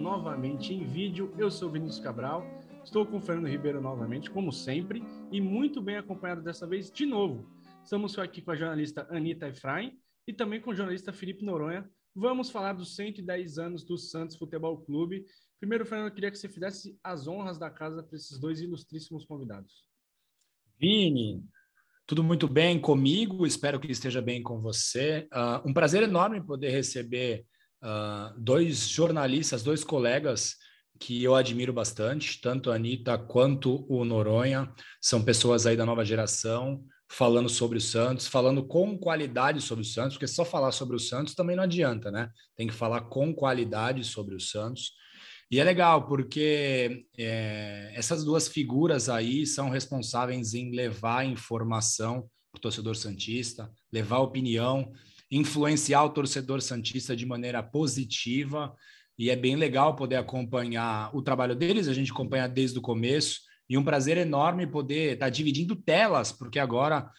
novamente em vídeo. Eu sou Vinícius Cabral, estou com o Fernando Ribeiro novamente, como sempre, e muito bem acompanhado dessa vez de novo. Estamos aqui com a jornalista Anitta Efraim e também com o jornalista Felipe Noronha. Vamos falar dos 110 anos do Santos Futebol Clube. Primeiro, Fernando, eu queria que você fizesse as honras da casa para esses dois ilustríssimos convidados. Vini, tudo muito bem comigo, espero que esteja bem com você. Uh, um prazer enorme poder receber uh, dois jornalistas, dois colegas que eu admiro bastante, tanto a Anitta quanto o Noronha. São pessoas aí da nova geração, falando sobre o Santos, falando com qualidade sobre o Santos, porque só falar sobre o Santos também não adianta, né? Tem que falar com qualidade sobre o Santos. E é legal porque é, essas duas figuras aí são responsáveis em levar informação para o torcedor santista, levar opinião, influenciar o torcedor santista de maneira positiva. E é bem legal poder acompanhar o trabalho deles, a gente acompanha desde o começo. E um prazer enorme poder estar tá dividindo telas, porque agora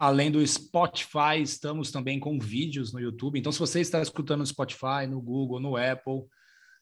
Além do Spotify, estamos também com vídeos no YouTube. Então, se você está escutando no Spotify, no Google, no Apple,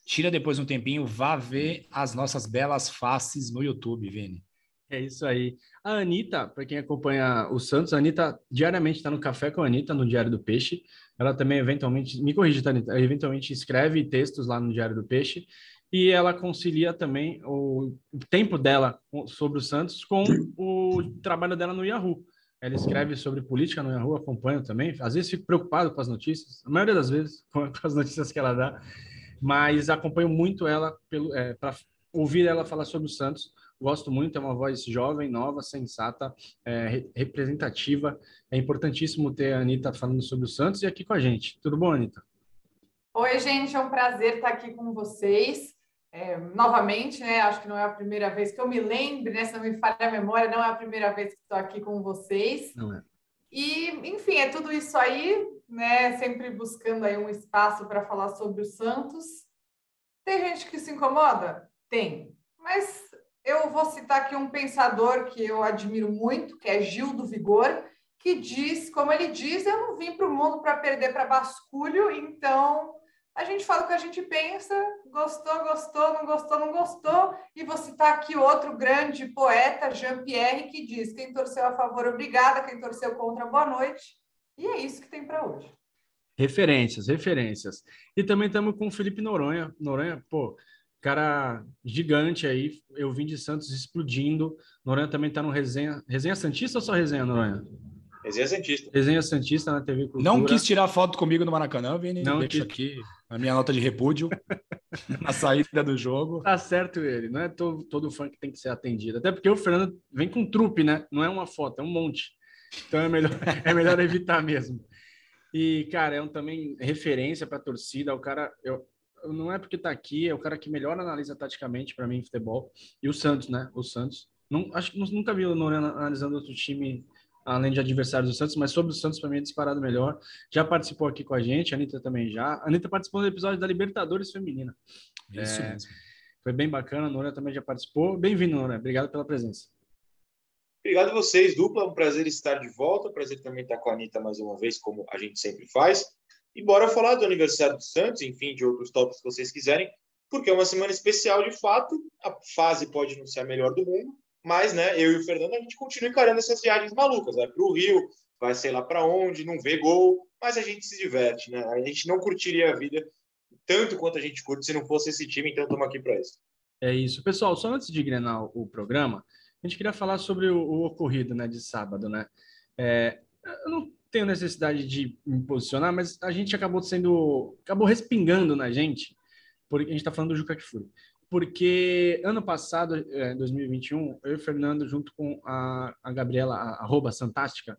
tira depois um tempinho, vá ver as nossas belas faces no YouTube, Vini. É isso aí. A Anitta, para quem acompanha o Santos, a Anitta diariamente está no Café com a Anitta, no Diário do Peixe. Ela também, eventualmente, me corrige, tá, Anitta? Eventualmente escreve textos lá no Diário do Peixe. E ela concilia também o tempo dela sobre o Santos com o trabalho dela no Yahoo. Ela escreve sobre política no Yahoo, acompanho também. Às vezes fico preocupado com as notícias, a maioria das vezes com as notícias que ela dá mas acompanho muito ela é, para ouvir ela falar sobre o Santos. Gosto muito, é uma voz jovem, nova, sensata, é, representativa. É importantíssimo ter a Anitta falando sobre o Santos e aqui com a gente. Tudo bom, Anitta? Oi, gente, é um prazer estar aqui com vocês. É, novamente, né? Acho que não é a primeira vez que eu me lembre, né? Se não me falha a memória, não é a primeira vez que estou aqui com vocês. Não é. E, enfim, é tudo isso aí né? Sempre buscando aí um espaço para falar sobre o Santos. Tem gente que se incomoda? Tem. Mas eu vou citar aqui um pensador que eu admiro muito, que é Gil do Vigor, que diz, como ele diz, eu não vim para o mundo para perder para basculho, então a gente fala o que a gente pensa, gostou, gostou, não gostou, não gostou, e vou citar aqui outro grande poeta, Jean-Pierre, que diz: quem torceu a favor, obrigada, quem torceu contra, boa noite. E é isso que tem para hoje. Referências, referências. E também estamos com o Felipe Noronha. Noronha, pô, cara gigante aí. Eu vim de Santos explodindo. Noronha também está no resenha. Resenha Santista ou só resenha, Noronha? Resenha Santista. Resenha Santista na TV Cultura. Não quis tirar foto comigo no Maracanã, Vini. Não Deixa quis... aqui a minha nota de repúdio na saída do jogo. Tá certo ele. Não é todo, todo fã que tem que ser atendido. Até porque o Fernando vem com trupe, né? Não é uma foto, é um monte. Então é melhor, é melhor evitar mesmo. E, cara, é um também referência para a torcida. O cara, eu, não é porque está aqui, é o cara que melhor analisa taticamente para mim em futebol. E o Santos, né? O Santos. Não, acho que nunca vi o Noronha analisando outro time além de adversários do Santos, mas sobre o Santos para mim é disparado melhor. Já participou aqui com a gente, a Anitta também já. A Anitta participou do episódio da Libertadores Feminina. Isso é, mesmo. Foi bem bacana, a Noronha também já participou. Bem-vindo, Noronha. Obrigado pela presença. Obrigado a vocês, dupla. É um prazer estar de volta. Prazer também estar com a Anitta mais uma vez, como a gente sempre faz. E bora falar do aniversário do Santos, enfim, de outros tópicos que vocês quiserem, porque é uma semana especial de fato. A fase pode não ser a melhor do mundo, mas, né, eu e o Fernando, a gente continua encarando essas viagens malucas. Vai para o Rio, vai sei lá para onde, não vê gol, mas a gente se diverte, né? A gente não curtiria a vida tanto quanto a gente curte se não fosse esse time, então estamos aqui para isso. É isso. Pessoal, só antes de engrenar o programa, a gente queria falar sobre o, o ocorrido né, de sábado. Né? É, eu não tenho necessidade de me posicionar, mas a gente acabou sendo. acabou respingando na gente, porque a gente está falando do Juca Kfouri. Porque ano passado, é, 2021, eu e o Fernando, junto com a, a Gabriela, arroba Fantástica,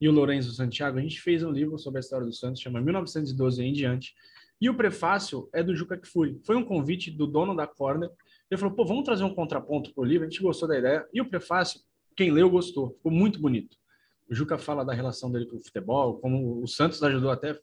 e o Lourenço Santiago, a gente fez um livro sobre a história do Santos, chama 1912 em diante. E o prefácio é do Juca Kfouri. Foi um convite do dono da corda ele falou, pô, vamos trazer um contraponto para o livro. A gente gostou da ideia. E o prefácio, quem leu gostou. Ficou muito bonito. O Juca fala da relação dele com o futebol, como o Santos ajudou até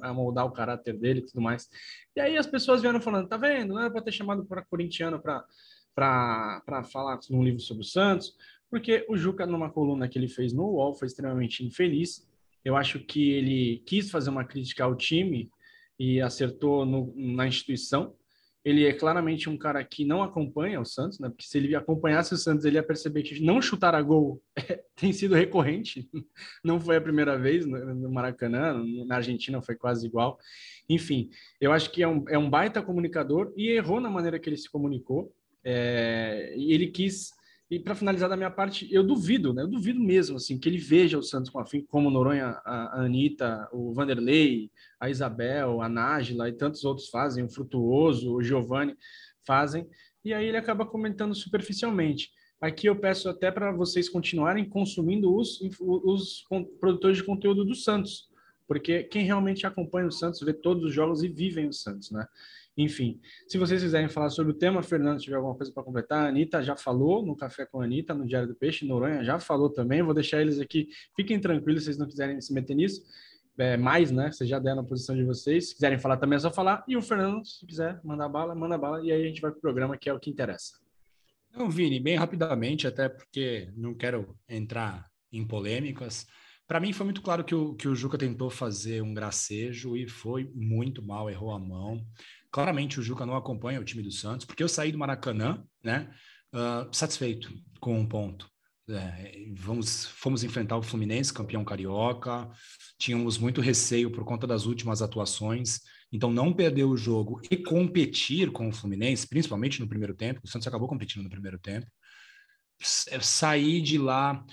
a moldar o caráter dele e tudo mais. E aí as pessoas vieram falando, tá vendo? Não era para ter chamado para corintiano para falar num livro sobre o Santos, porque o Juca, numa coluna que ele fez no UOL, foi extremamente infeliz. Eu acho que ele quis fazer uma crítica ao time e acertou no, na instituição. Ele é claramente um cara que não acompanha o Santos, né? Porque se ele acompanhasse o Santos, ele ia perceber que não chutar a gol é, tem sido recorrente. Não foi a primeira vez no, Maracanã, na Argentina foi quase igual. Enfim, eu acho que é um, é um baita comunicador e errou na maneira que ele se comunicou. É, ele quis e para finalizar da minha parte, eu duvido, né? Eu duvido mesmo, assim, que ele veja o Santos com a fim, como Noronha, a, a Anitta, o Vanderlei, a Isabel, a Nájila e tantos outros fazem, o Frutuoso, o Giovanni fazem, e aí ele acaba comentando superficialmente. Aqui eu peço até para vocês continuarem consumindo os, os produtores de conteúdo do Santos, porque quem realmente acompanha o Santos vê todos os jogos e vivem o Santos, né? Enfim, se vocês quiserem falar sobre o tema, Fernando, tiver alguma coisa para completar, a Anitta já falou no Café com a Anitta, no Diário do Peixe, Noronha já falou também, vou deixar eles aqui, fiquem tranquilos se vocês não quiserem se meter nisso, é, mais, né, vocês já deram a posição de vocês, se quiserem falar também é só falar, e o Fernando, se quiser mandar bala, manda bala, e aí a gente vai para o programa, que é o que interessa. Não, Vini, bem rapidamente, até porque não quero entrar em polêmicas, para mim foi muito claro que o, que o Juca tentou fazer um gracejo e foi muito mal, errou a mão. Claramente o Juca não acompanha o time do Santos, porque eu saí do Maracanã, né, uh, satisfeito com um ponto. É, vamos, fomos enfrentar o Fluminense, campeão carioca. Tínhamos muito receio por conta das últimas atuações. Então, não perder o jogo e competir com o Fluminense, principalmente no primeiro tempo, o Santos acabou competindo no primeiro tempo. É, sair de lá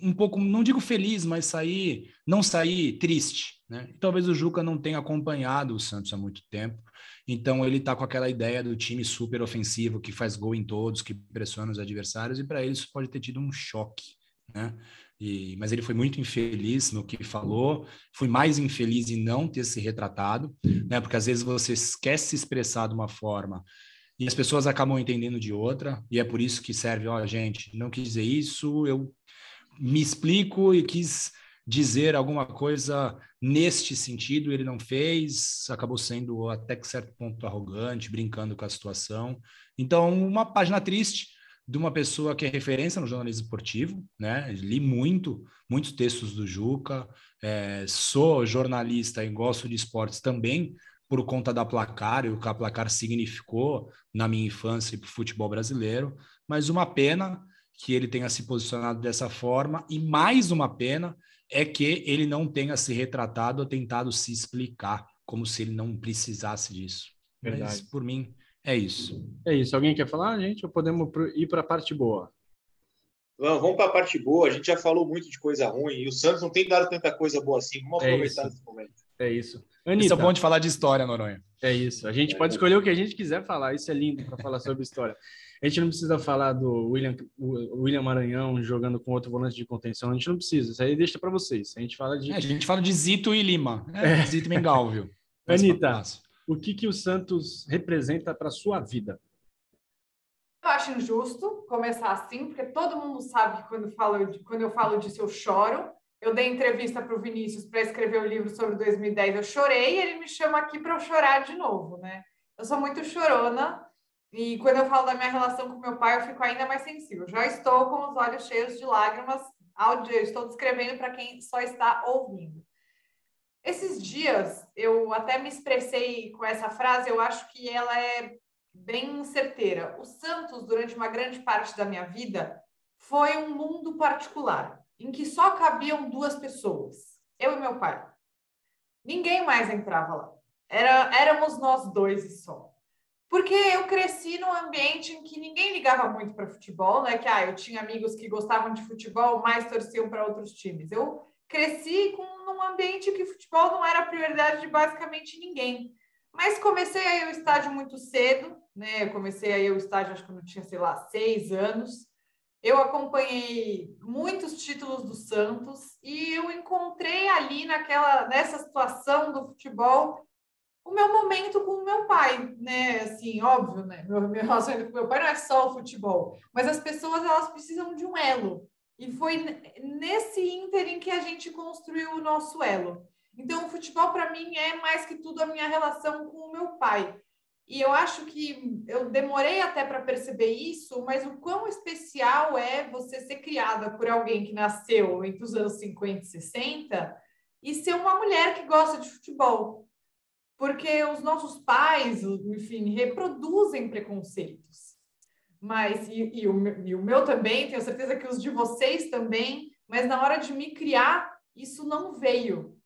um pouco, não digo feliz, mas sair, não sair triste, né? E talvez o Juca não tenha acompanhado o Santos há muito tempo. Então ele está com aquela ideia do time super ofensivo que faz gol em todos, que pressiona os adversários, e para ele isso pode ter tido um choque, né? E, mas ele foi muito infeliz no que falou, foi mais infeliz em não ter se retratado, né? Porque às vezes você quer se expressar de uma forma e as pessoas acabam entendendo de outra, e é por isso que serve, ó, gente, não quis dizer isso, eu me explico e quis dizer alguma coisa neste sentido, ele não fez, acabou sendo até que certo ponto arrogante, brincando com a situação. Então, uma página triste de uma pessoa que é referência no jornalismo esportivo, né? Li muito, muitos textos do Juca, é, sou jornalista e gosto de esportes também por conta da placar e o que a placar significou na minha infância para o futebol brasileiro, mas uma pena que ele tenha se posicionado dessa forma e mais uma pena é que ele não tenha se retratado ou tentado se explicar, como se ele não precisasse disso. Verdade. Mas, por mim, é isso. É isso. Alguém quer falar, gente? Ou podemos ir para a parte boa? Vamos, vamos para a parte boa. A gente já falou muito de coisa ruim e o Santos não tem dado tanta coisa boa assim. Vamos é aproveitar é esse momento. É isso. Anitta, isso é bom de falar de história, Noronha. É isso. A gente é. pode escolher o que a gente quiser falar. Isso é lindo para falar sobre história. A gente não precisa falar do William, William Maranhão jogando com outro volante de contenção. A gente não precisa. Isso aí deixa para vocês. A gente fala de. É, a gente fala de Zito e Lima. É, é. Zito e Mengalvio. Anitta, o que, que o Santos representa para sua vida? Eu acho injusto começar assim, porque todo mundo sabe que quando eu falo, de, quando eu falo disso eu choro. Eu dei entrevista para o Vinícius para escrever o livro sobre 2010, eu chorei e ele me chama aqui para eu chorar de novo, né? Eu sou muito chorona e quando eu falo da minha relação com meu pai, eu fico ainda mais sensível. Já estou com os olhos cheios de lágrimas áudio, estou descrevendo para quem só está ouvindo. Esses dias, eu até me expressei com essa frase, eu acho que ela é bem certeira. O Santos, durante uma grande parte da minha vida, foi um mundo particular, em que só cabiam duas pessoas, eu e meu pai. Ninguém mais entrava lá. Era, éramos nós dois e só. Porque eu cresci num ambiente em que ninguém ligava muito para futebol, né? Que ah, eu tinha amigos que gostavam de futebol, mas torciam para outros times. Eu cresci com um ambiente que futebol não era prioridade de basicamente ninguém. Mas comecei a ir ao estádio muito cedo, né? Eu comecei a ir ao estádio, acho que eu tinha, sei lá, seis anos. Eu acompanhei muitos títulos do Santos e eu encontrei ali naquela nessa situação do futebol o meu momento com o meu pai, né? Assim, óbvio, né? Meu, meu relacionamento com meu pai não é só o futebol, mas as pessoas elas precisam de um elo. E foi nesse ínterim que a gente construiu o nosso elo. Então, o futebol para mim é mais que tudo a minha relação com o meu pai. E eu acho que eu demorei até para perceber isso, mas o quão especial é você ser criada por alguém que nasceu entre os anos 50 e 60 e ser uma mulher que gosta de futebol porque os nossos pais, enfim, reproduzem preconceitos. Mas, e, e, o, e o meu também, tenho certeza que os de vocês também, mas na hora de me criar, isso não veio.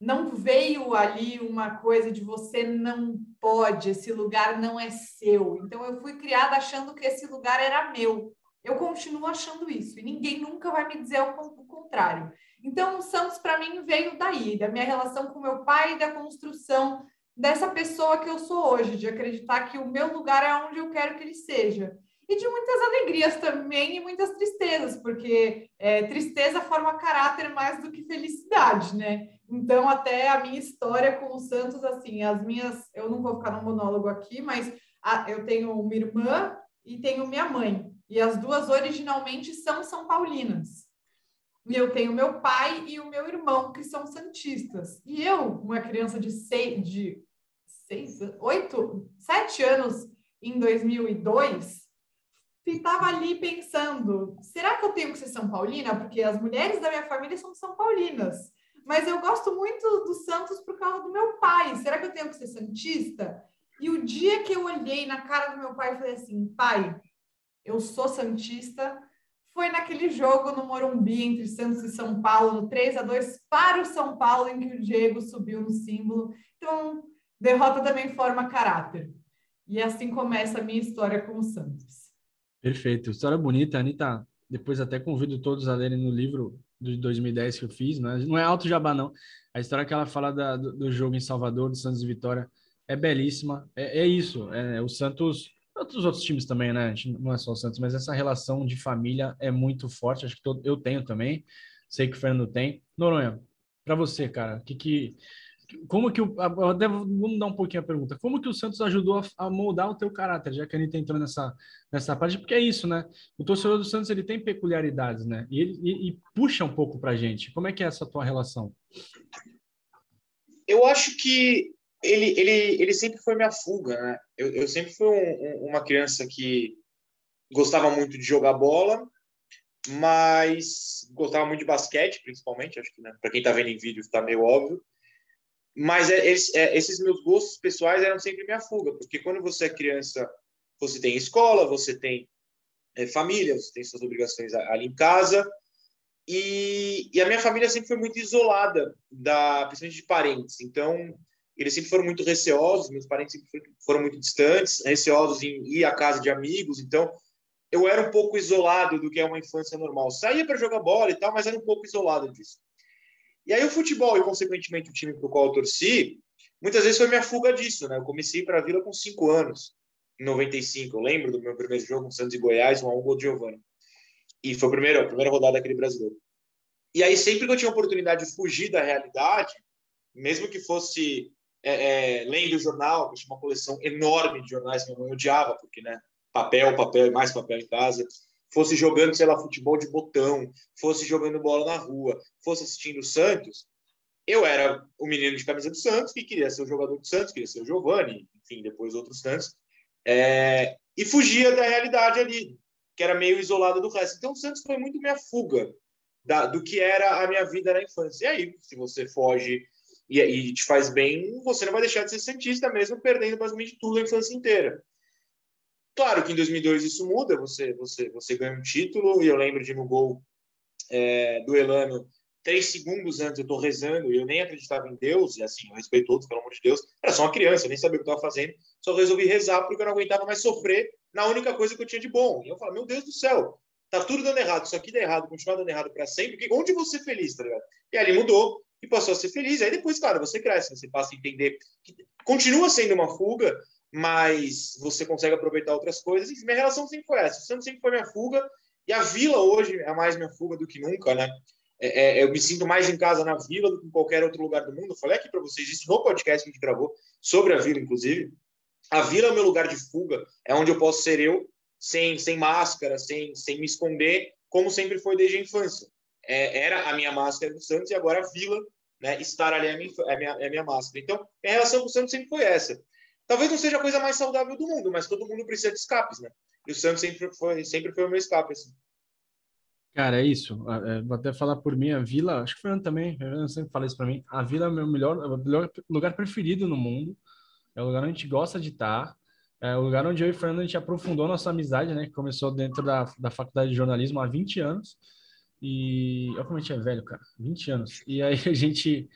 Não veio ali uma coisa de você não pode, esse lugar não é seu. Então eu fui criada achando que esse lugar era meu. Eu continuo achando isso e ninguém nunca vai me dizer o contrário. Então, o Santos, para mim, veio daí, da minha relação com meu pai e da construção dessa pessoa que eu sou hoje, de acreditar que o meu lugar é onde eu quero que ele seja. E de muitas alegrias também e muitas tristezas, porque é, tristeza forma caráter mais do que felicidade, né? Então, até a minha história com o Santos, assim, as minhas. Eu não vou ficar no monólogo aqui, mas a, eu tenho uma irmã e tenho minha mãe. E as duas originalmente são São Paulinas. E eu tenho meu pai e o meu irmão, que são santistas. E eu, uma criança de seis, de seis, oito, sete anos em 2002, estava ali pensando: será que eu tenho que ser São Paulina? Porque as mulheres da minha família são São Paulinas. Mas eu gosto muito do Santos por causa do meu pai. Será que eu tenho que ser Santista? E o dia que eu olhei na cara do meu pai e falei assim: pai, eu sou Santista foi naquele jogo no Morumbi entre Santos e São Paulo, no 3 a 2 para o São Paulo, em que o Diego subiu no símbolo. Então, derrota também forma caráter. E assim começa a minha história com o Santos. Perfeito, história bonita, Anitta. Depois até convido todos a lerem no livro de 2010 que eu fiz, né? não é alto jabá não. A história que ela fala da, do, do, jogo em Salvador, do Santos e Vitória, é belíssima. É, é isso, é, o Santos Outros outros times também, né? Não é só o Santos, mas essa relação de família é muito forte. Acho que todo, eu tenho também. Sei que o Fernando tem. Noronha, para você, cara, que que como que o vamos dar um pouquinho a pergunta. Como que o Santos ajudou a, a, moldar o teu caráter, já que a Anitta entrou nessa nessa parte, porque é isso, né? O torcedor do Santos ele tem peculiaridades, né? E ele e, e puxa um pouco pra gente. Como é que é essa tua relação? Eu acho que ele, ele, ele sempre foi minha fuga, né? Eu, eu sempre fui um, um, uma criança que gostava muito de jogar bola, mas gostava muito de basquete, principalmente. Acho que né, para quem está vendo em vídeo está meio óbvio. Mas é, é, esses meus gostos pessoais eram sempre minha fuga, porque quando você é criança, você tem escola, você tem é, família, você tem suas obrigações ali em casa. E, e, a minha família sempre foi muito isolada, da, principalmente de parentes. Então, eles sempre foram muito receosos, meus parentes sempre foram muito distantes, receosos em ir à casa de amigos, então eu era um pouco isolado do que é uma infância normal. Saía para jogar bola e tal, mas era um pouco isolado disso. E aí o futebol e, consequentemente, o time para o qual eu torci, muitas vezes foi minha fuga disso, né? Eu comecei para a Vila com cinco anos, em 95. Eu lembro do meu primeiro jogo com Santos e Goiás, um a um gol de Giovanni. E foi a primeira, a primeira rodada daquele brasileiro. E aí, sempre que eu tinha oportunidade de fugir da realidade, mesmo que fosse é, é, lendo o jornal, eu tinha uma coleção enorme de jornais, minha mãe odiava, porque, né, papel, papel e mais papel em casa, fosse jogando, sei lá, futebol de botão, fosse jogando bola na rua, fosse assistindo o Santos, eu era o menino de camisa do Santos, que queria ser o jogador do Santos, queria ser o Giovani, enfim, depois outros Santos, é, e fugia da realidade ali, que era meio isolada do resto. Então, o Santos foi muito minha fuga da, do que era a minha vida na infância. E aí, se você foge e, e te faz bem, você não vai deixar de ser Santista mesmo perdendo basicamente tudo a infância inteira. Claro que em 2002 isso muda, você você você ganha um título, e eu lembro de no gol é, do Elano, três segundos antes eu estou rezando, e eu nem acreditava em Deus, e assim, eu respeito todos, pelo amor de Deus, era só uma criança, eu nem sabia o que estava fazendo, só resolvi rezar porque eu não aguentava mais sofrer na única coisa que eu tinha de bom. E eu falo, meu Deus do céu, tá tudo dando errado, isso aqui dá errado, continuar dando errado para sempre, porque onde você feliz, tá ligado? E ali mudou, e passou a ser feliz. Aí depois, claro, você cresce, você passa a entender que continua sendo uma fuga, mas você consegue aproveitar outras coisas. E minha relação sempre foi essa. O Santos sempre foi minha fuga, e a Vila hoje é mais minha fuga do que nunca, né? É, é, eu me sinto mais em casa na Vila do que em qualquer outro lugar do mundo. Eu falei aqui para vocês isso no podcast que a gente gravou sobre a Vila, inclusive. A Vila é meu lugar de fuga, é onde eu posso ser eu, sem, sem máscara, sem, sem me esconder, como sempre foi desde a infância é, era a minha máscara do Santos e agora a Vila, né, estar ali é a minha, é minha, é minha máscara. Então, minha relação com o Santos sempre foi essa. Talvez não seja a coisa mais saudável do mundo, mas todo mundo precisa de escapes, né? E o Santos sempre foi, sempre foi o meu escape, assim. Cara, é isso. É, vou até falar por mim, a Vila, acho que o Fernando também, eu sempre fala isso para mim. A Vila é o meu melhor, é melhor lugar preferido no mundo. É o lugar onde a gente gosta de estar. É o lugar onde eu e o Fernando a gente aprofundou nossa amizade, né? Que começou dentro da, da faculdade de jornalismo há 20 anos. E eu como a gente é velho, cara, 20 anos. E aí a gente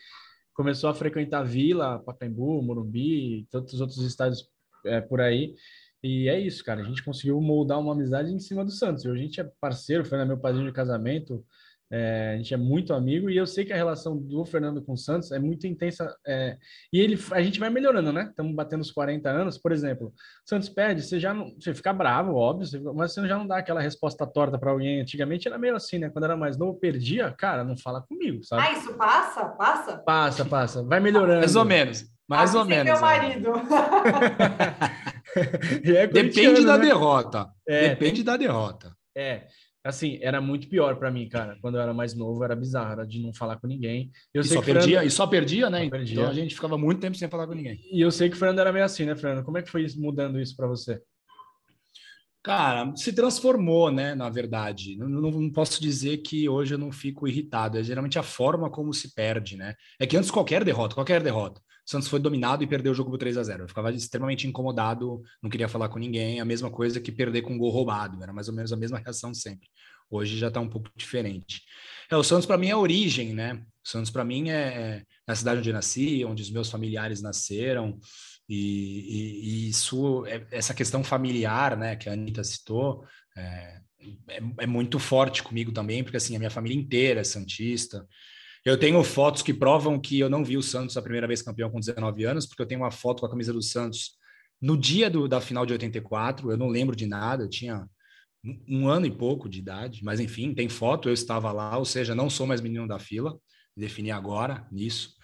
começou a frequentar Vila, Pacaembu, Morumbi, e tantos outros estádios é, por aí. E é isso, cara. A gente conseguiu moldar uma amizade em cima do Santos. Hoje a gente é parceiro, foi meu padrinho de casamento. É, a gente é muito amigo e eu sei que a relação do Fernando com o Santos é muito intensa. É, e ele, a gente vai melhorando, né? Estamos batendo os 40 anos, por exemplo. Santos perde, você já não, você fica bravo, óbvio, mas você já não dá aquela resposta torta para alguém. Antigamente era meio assim, né? Quando era mais novo, perdia, cara, não fala comigo, sabe? Ah, isso passa? Passa? Passa, passa. Vai melhorando. Mais ou menos. Mais ou menos. meu é. marido. é Depende da né? derrota. É, Depende da derrota. É assim, era muito pior para mim, cara. Quando eu era mais novo, era bizarro, era de não falar com ninguém. Eu e, só perdia, Fernando... e só perdia, né? Só perdia. Então a gente ficava muito tempo sem falar com ninguém. E eu sei que o Fernando era meio assim, né, Fernando? Como é que foi isso, mudando isso para você? Cara, se transformou, né? Na verdade, não, não, não, posso dizer que hoje eu não fico irritado. É geralmente a forma como se perde, né? É que antes qualquer derrota, qualquer derrota, Santos foi dominado e perdeu o jogo por 3 a 0 Eu ficava extremamente incomodado, não queria falar com ninguém. A mesma coisa que perder com um gol roubado, era mais ou menos a mesma reação sempre. Hoje já está um pouco diferente. É, o Santos para mim é a origem, né? O Santos para mim é, é a cidade onde eu nasci, onde os meus familiares nasceram. E, e, e isso, é, essa questão familiar, né, que a Anitta citou, é, é, é, muito forte comigo também, porque assim, a minha família inteira é Santista. Eu tenho fotos que provam que eu não vi o Santos a primeira vez campeão com 19 anos, porque eu tenho uma foto com a camisa do Santos no dia do, da final de 84, eu não lembro de nada, eu tinha um ano e pouco de idade, mas enfim, tem foto, eu estava lá, ou seja, não sou mais menino da fila, defini agora nisso.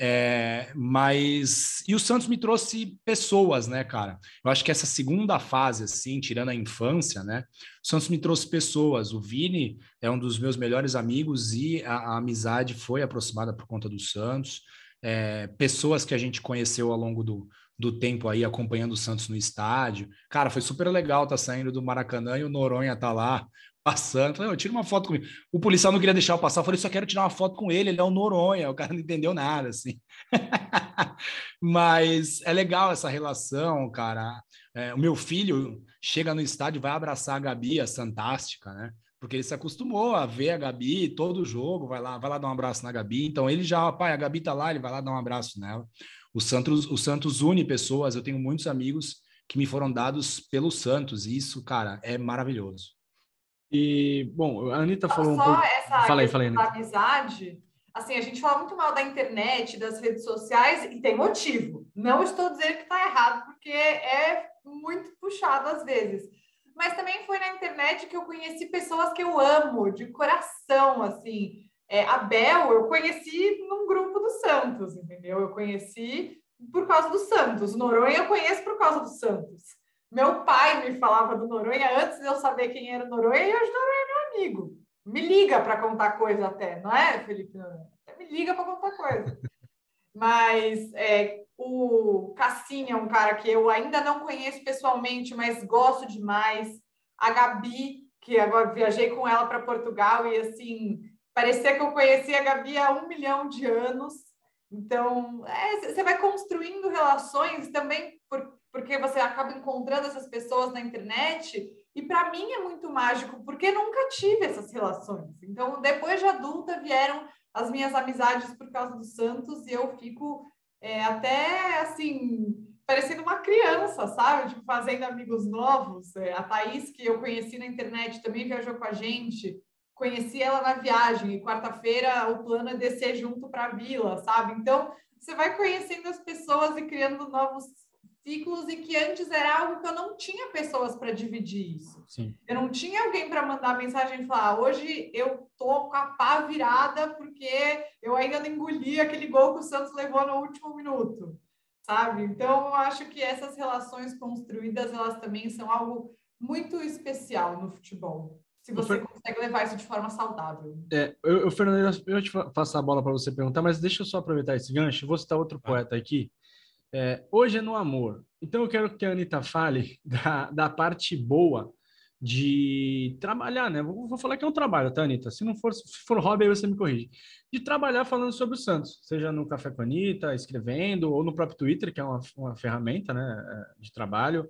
É, mas e o Santos me trouxe pessoas, né, cara? Eu acho que essa segunda fase, assim, tirando a infância, né? O Santos me trouxe pessoas. O Vini é um dos meus melhores amigos e a, a amizade foi aproximada por conta do Santos. É, pessoas que a gente conheceu ao longo do, do tempo aí acompanhando o Santos no estádio. Cara, foi super legal tá saindo do Maracanã e o Noronha tá lá passando. Falei, tira uma foto comigo. O policial não queria deixar eu passar. Eu falei, só quero tirar uma foto com ele, ele é o Noronha. O cara não entendeu nada, assim. Mas é legal essa relação, cara. É, o meu filho chega no estádio vai abraçar a Gabi, a Fantástica, né? Porque ele se acostumou a ver a Gabi todo jogo, vai lá, vai lá dar um abraço na Gabi. Então ele já, pai, a Gabi tá lá, ele vai lá dar um abraço nela. O Santos, o Santos une pessoas. Eu tenho muitos amigos que me foram dados pelo Santos. E isso, cara, é maravilhoso. E, bom, a Anitta falou só um pouco... essa fala aí, da amizade, assim, a gente fala muito mal da internet, das redes sociais, e tem motivo. Não estou dizendo que está errado, porque é muito puxado às vezes. Mas também foi na internet que eu conheci pessoas que eu amo, de coração, assim. É, a Bel eu conheci num grupo do Santos, entendeu? Eu conheci por causa do Santos. Noronha eu conheço por causa do Santos. Meu pai me falava do Noronha antes de eu saber quem era o Noronha, e hoje o Noronha é meu amigo. Me liga para contar coisa até, não é, Felipe? Até me liga para contar coisa. Mas é, o Cassinha é um cara que eu ainda não conheço pessoalmente, mas gosto demais. A Gabi, que agora viajei com ela para Portugal e assim parecia que eu conhecia a Gabi há um milhão de anos. Então, é, você vai construindo relações também por, porque você acaba encontrando essas pessoas na internet. E para mim é muito mágico, porque nunca tive essas relações. Então, depois de adulta, vieram as minhas amizades por causa do Santos e eu fico é, até assim parecendo uma criança, sabe? Tipo, fazendo amigos novos. É, a Thaís, que eu conheci na internet, também viajou com a gente conheci ela na viagem e quarta-feira o plano é descer junto para a vila, sabe? Então, você vai conhecendo as pessoas e criando novos ciclos e que antes era algo que eu não tinha pessoas para dividir isso. Sim. Eu não tinha alguém para mandar mensagem e falar: ah, hoje eu tô com a pá virada porque eu ainda não engoli aquele gol que o Santos levou no último minuto, sabe? Então, eu acho que essas relações construídas elas também são algo muito especial no futebol se você Fer... consegue levar isso de forma saudável. É, eu, eu Fernando, eu te passar a bola para você perguntar, mas deixa eu só aproveitar esse gancho. Vou citar outro poeta aqui. É, hoje é no amor. Então eu quero que a Anitta fale da, da parte boa de trabalhar, né? Vou, vou, falar que é um trabalho, tá, Anitta? Se não for, se for hobby, aí você me corrige. De trabalhar falando sobre o Santos, seja no Café com a Anitta, escrevendo, ou no próprio Twitter, que é uma, uma ferramenta né, é, de trabalho.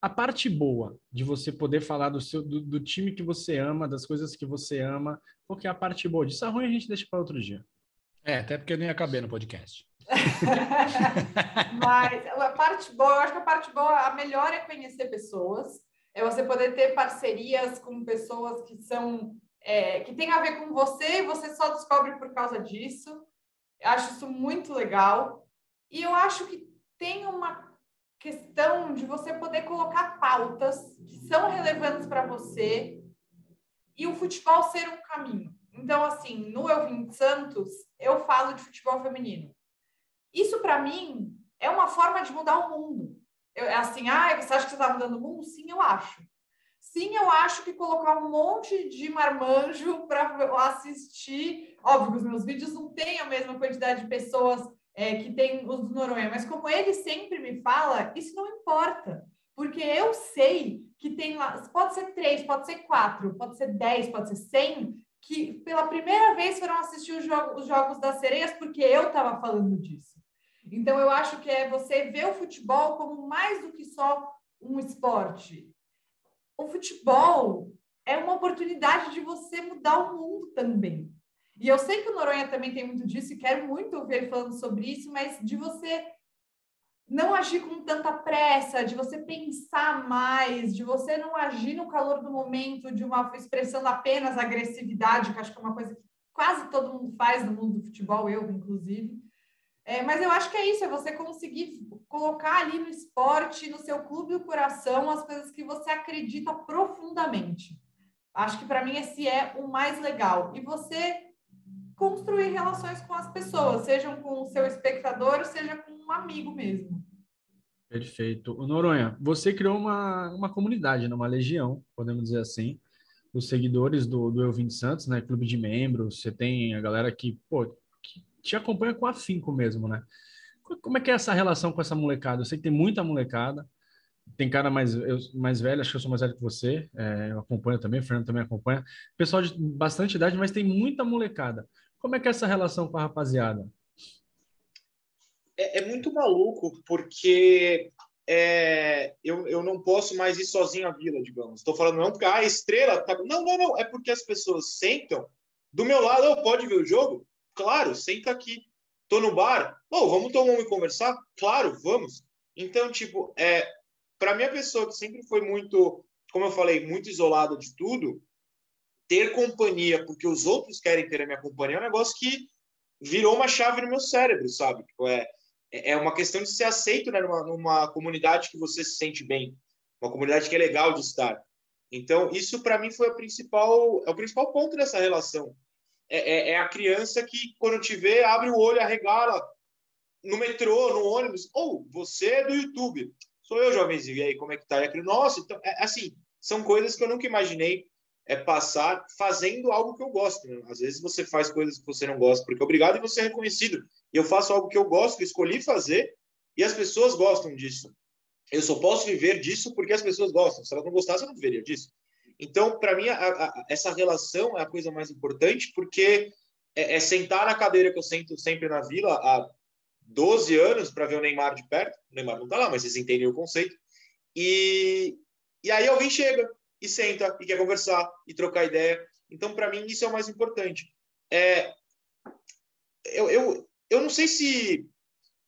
A parte boa de você poder falar do, seu, do, do time que você ama, das coisas que você ama, qual que é a parte boa disso? A ruim a gente deixa para outro dia. É, até porque eu nem acabei no podcast. Mas a parte boa, eu acho que a parte boa, a melhor é conhecer pessoas é você poder ter parcerias com pessoas que são é, que tem a ver com você e você só descobre por causa disso. Eu acho isso muito legal. E eu acho que tem uma questão de você poder colocar pautas que são relevantes para você e o futebol ser um caminho. Então, assim, no Eu Vim Santos, eu falo de futebol feminino. Isso, para mim, é uma forma de mudar o mundo. Eu, é assim, ah, você acha que você está mudando o mundo? Sim, eu acho. Sim, eu acho que colocar um monte de marmanjo para assistir. Óbvio que os meus vídeos não têm a mesma quantidade de pessoas é, que tem os do Noronha, mas como ele sempre me fala, isso não importa. Porque eu sei que tem lá, pode ser três, pode ser quatro, pode ser dez, pode ser cem, que pela primeira vez foram assistir os, jogos, os Jogos das Sereias porque eu estava falando disso. Então, eu acho que é você ver o futebol como mais do que só um esporte. O futebol é uma oportunidade de você mudar o mundo também. E eu sei que o Noronha também tem muito disso e quero muito ouvir ele falando sobre isso, mas de você não agir com tanta pressa, de você pensar mais, de você não agir no calor do momento, de uma expressão apenas agressividade, que acho que é uma coisa que quase todo mundo faz no mundo do futebol, eu inclusive. É, mas eu acho que é isso, é você conseguir colocar ali no esporte, no seu clube o coração, as coisas que você acredita profundamente. Acho que para mim esse é o mais legal. E você construir relações com as pessoas, sejam com o seu espectador, seja com um amigo mesmo. Perfeito. Noronha, você criou uma, uma comunidade, né? uma legião, podemos dizer assim, os seguidores do, do Elvin Santos, né? Clube de membros, você tem a galera que, pô, te acompanha com afinco mesmo, né? Como é que é essa relação com essa molecada? Eu sei que tem muita molecada, tem cara mais, eu, mais velho, acho que eu sou mais velho que você, é, eu acompanho também, o Fernando também acompanha. Pessoal de bastante idade, mas tem muita molecada. Como é que é essa relação com a rapaziada? É, é muito maluco, porque é, eu, eu não posso mais ir sozinho à vila, digamos. Estou falando não porque ah, a estrela tá... Não, não, não. É porque as pessoas sentam do meu lado, oh, pode ver o jogo? Claro, senta aqui. Tô no bar. Oh, vamos tomar um e conversar? Claro, vamos. Então, tipo, é, para minha pessoa que sempre foi muito, como eu falei, muito isolada de tudo, ter companhia porque os outros querem ter a minha companhia é um negócio que virou uma chave no meu cérebro, sabe? Tipo, é, é uma questão de ser aceito né, numa, numa comunidade que você se sente bem, uma comunidade que é legal de estar. Então, isso para mim foi a principal, é o principal ponto dessa relação. É, é, é, a criança que, quando te vê, abre o olho, arregala no metrô, no ônibus. Ou, oh, você é do YouTube. Sou eu, jovenzinho. E aí, como é que tá? E aquele, Nossa, então, é, assim, são coisas que eu nunca imaginei é, passar fazendo algo que eu gosto. Né? Às vezes você faz coisas que você não gosta, porque obrigado e você é reconhecido. E eu faço algo que eu gosto, que escolhi fazer, e as pessoas gostam disso. Eu só posso viver disso porque as pessoas gostam. Se elas não gostassem, eu não viveria disso. Então, para mim, a, a, essa relação é a coisa mais importante, porque é, é, sentar na cadeira que eu sento sempre na vila há 12 anos para ver o Neymar de perto. O Neymar não está lá, mas vocês entendem o conceito. E, e aí alguém chega e senta e quer conversar e trocar ideia. Então, para mim, isso é o mais importante. É, eu, eu, eu não sei se,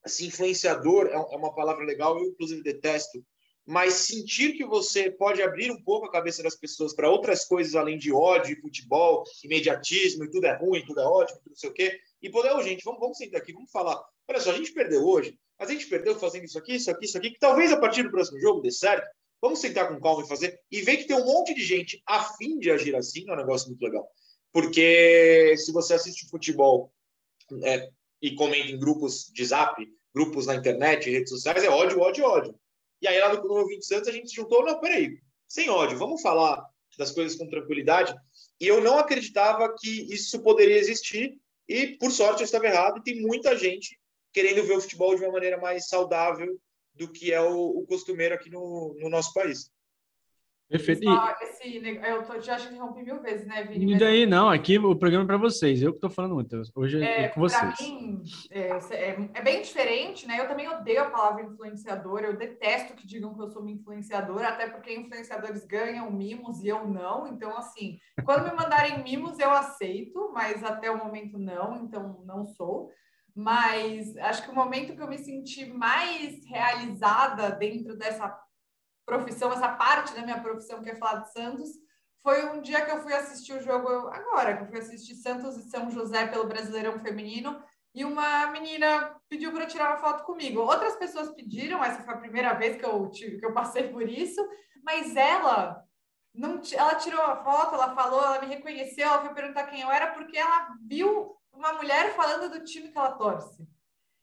se influenciador é, é uma palavra legal, eu, inclusive, detesto mas sentir que você pode abrir um pouco a cabeça das pessoas para outras coisas além de ódio, futebol, imediatismo, e tudo é ruim, tudo é ótimo, tudo não sei o quê, e poder, oh, gente, vamos, vamos sentar aqui, vamos falar. Olha só, a gente perdeu hoje, mas a gente perdeu fazendo isso aqui, isso aqui, isso aqui, que talvez a partir do próximo jogo dê certo. Vamos sentar com calma e fazer, e ver que tem um monte de gente afim de agir assim, é um negócio muito legal. Porque se você assiste futebol é, e comenta em grupos de zap, grupos na internet, redes sociais, é ódio, ódio, ódio. E aí lá no, no 20 Santos a gente se juntou, não, peraí, sem ódio, vamos falar das coisas com tranquilidade. E eu não acreditava que isso poderia existir e, por sorte, eu estava errado e tem muita gente querendo ver o futebol de uma maneira mais saudável do que é o, o costumeiro aqui no, no nosso país. Perfeito. Esse, eu tô, já te interrompi mil vezes, né, Vini? E daí, não, aqui o programa é para vocês, eu que estou falando muito, hoje é, é com vocês. Para mim, é, é, é, bem diferente, né? Eu também odeio a palavra influenciador, eu detesto que digam que eu sou uma influenciadora, até porque influenciadores ganham mimos e eu não, então, assim, quando me mandarem mimos, eu aceito, mas até o momento não, então não sou. Mas acho que o momento que eu me senti mais realizada dentro dessa profissão, essa parte da minha profissão que é falar de Santos, foi um dia que eu fui assistir o jogo agora, que eu fui assistir Santos e São José pelo Brasileirão Feminino, e uma menina pediu para tirar uma foto comigo. Outras pessoas pediram, essa foi a primeira vez que eu tive, que eu passei por isso, mas ela não, ela tirou a foto, ela falou, ela me reconheceu, ela foi perguntar quem eu era porque ela viu uma mulher falando do time que ela torce.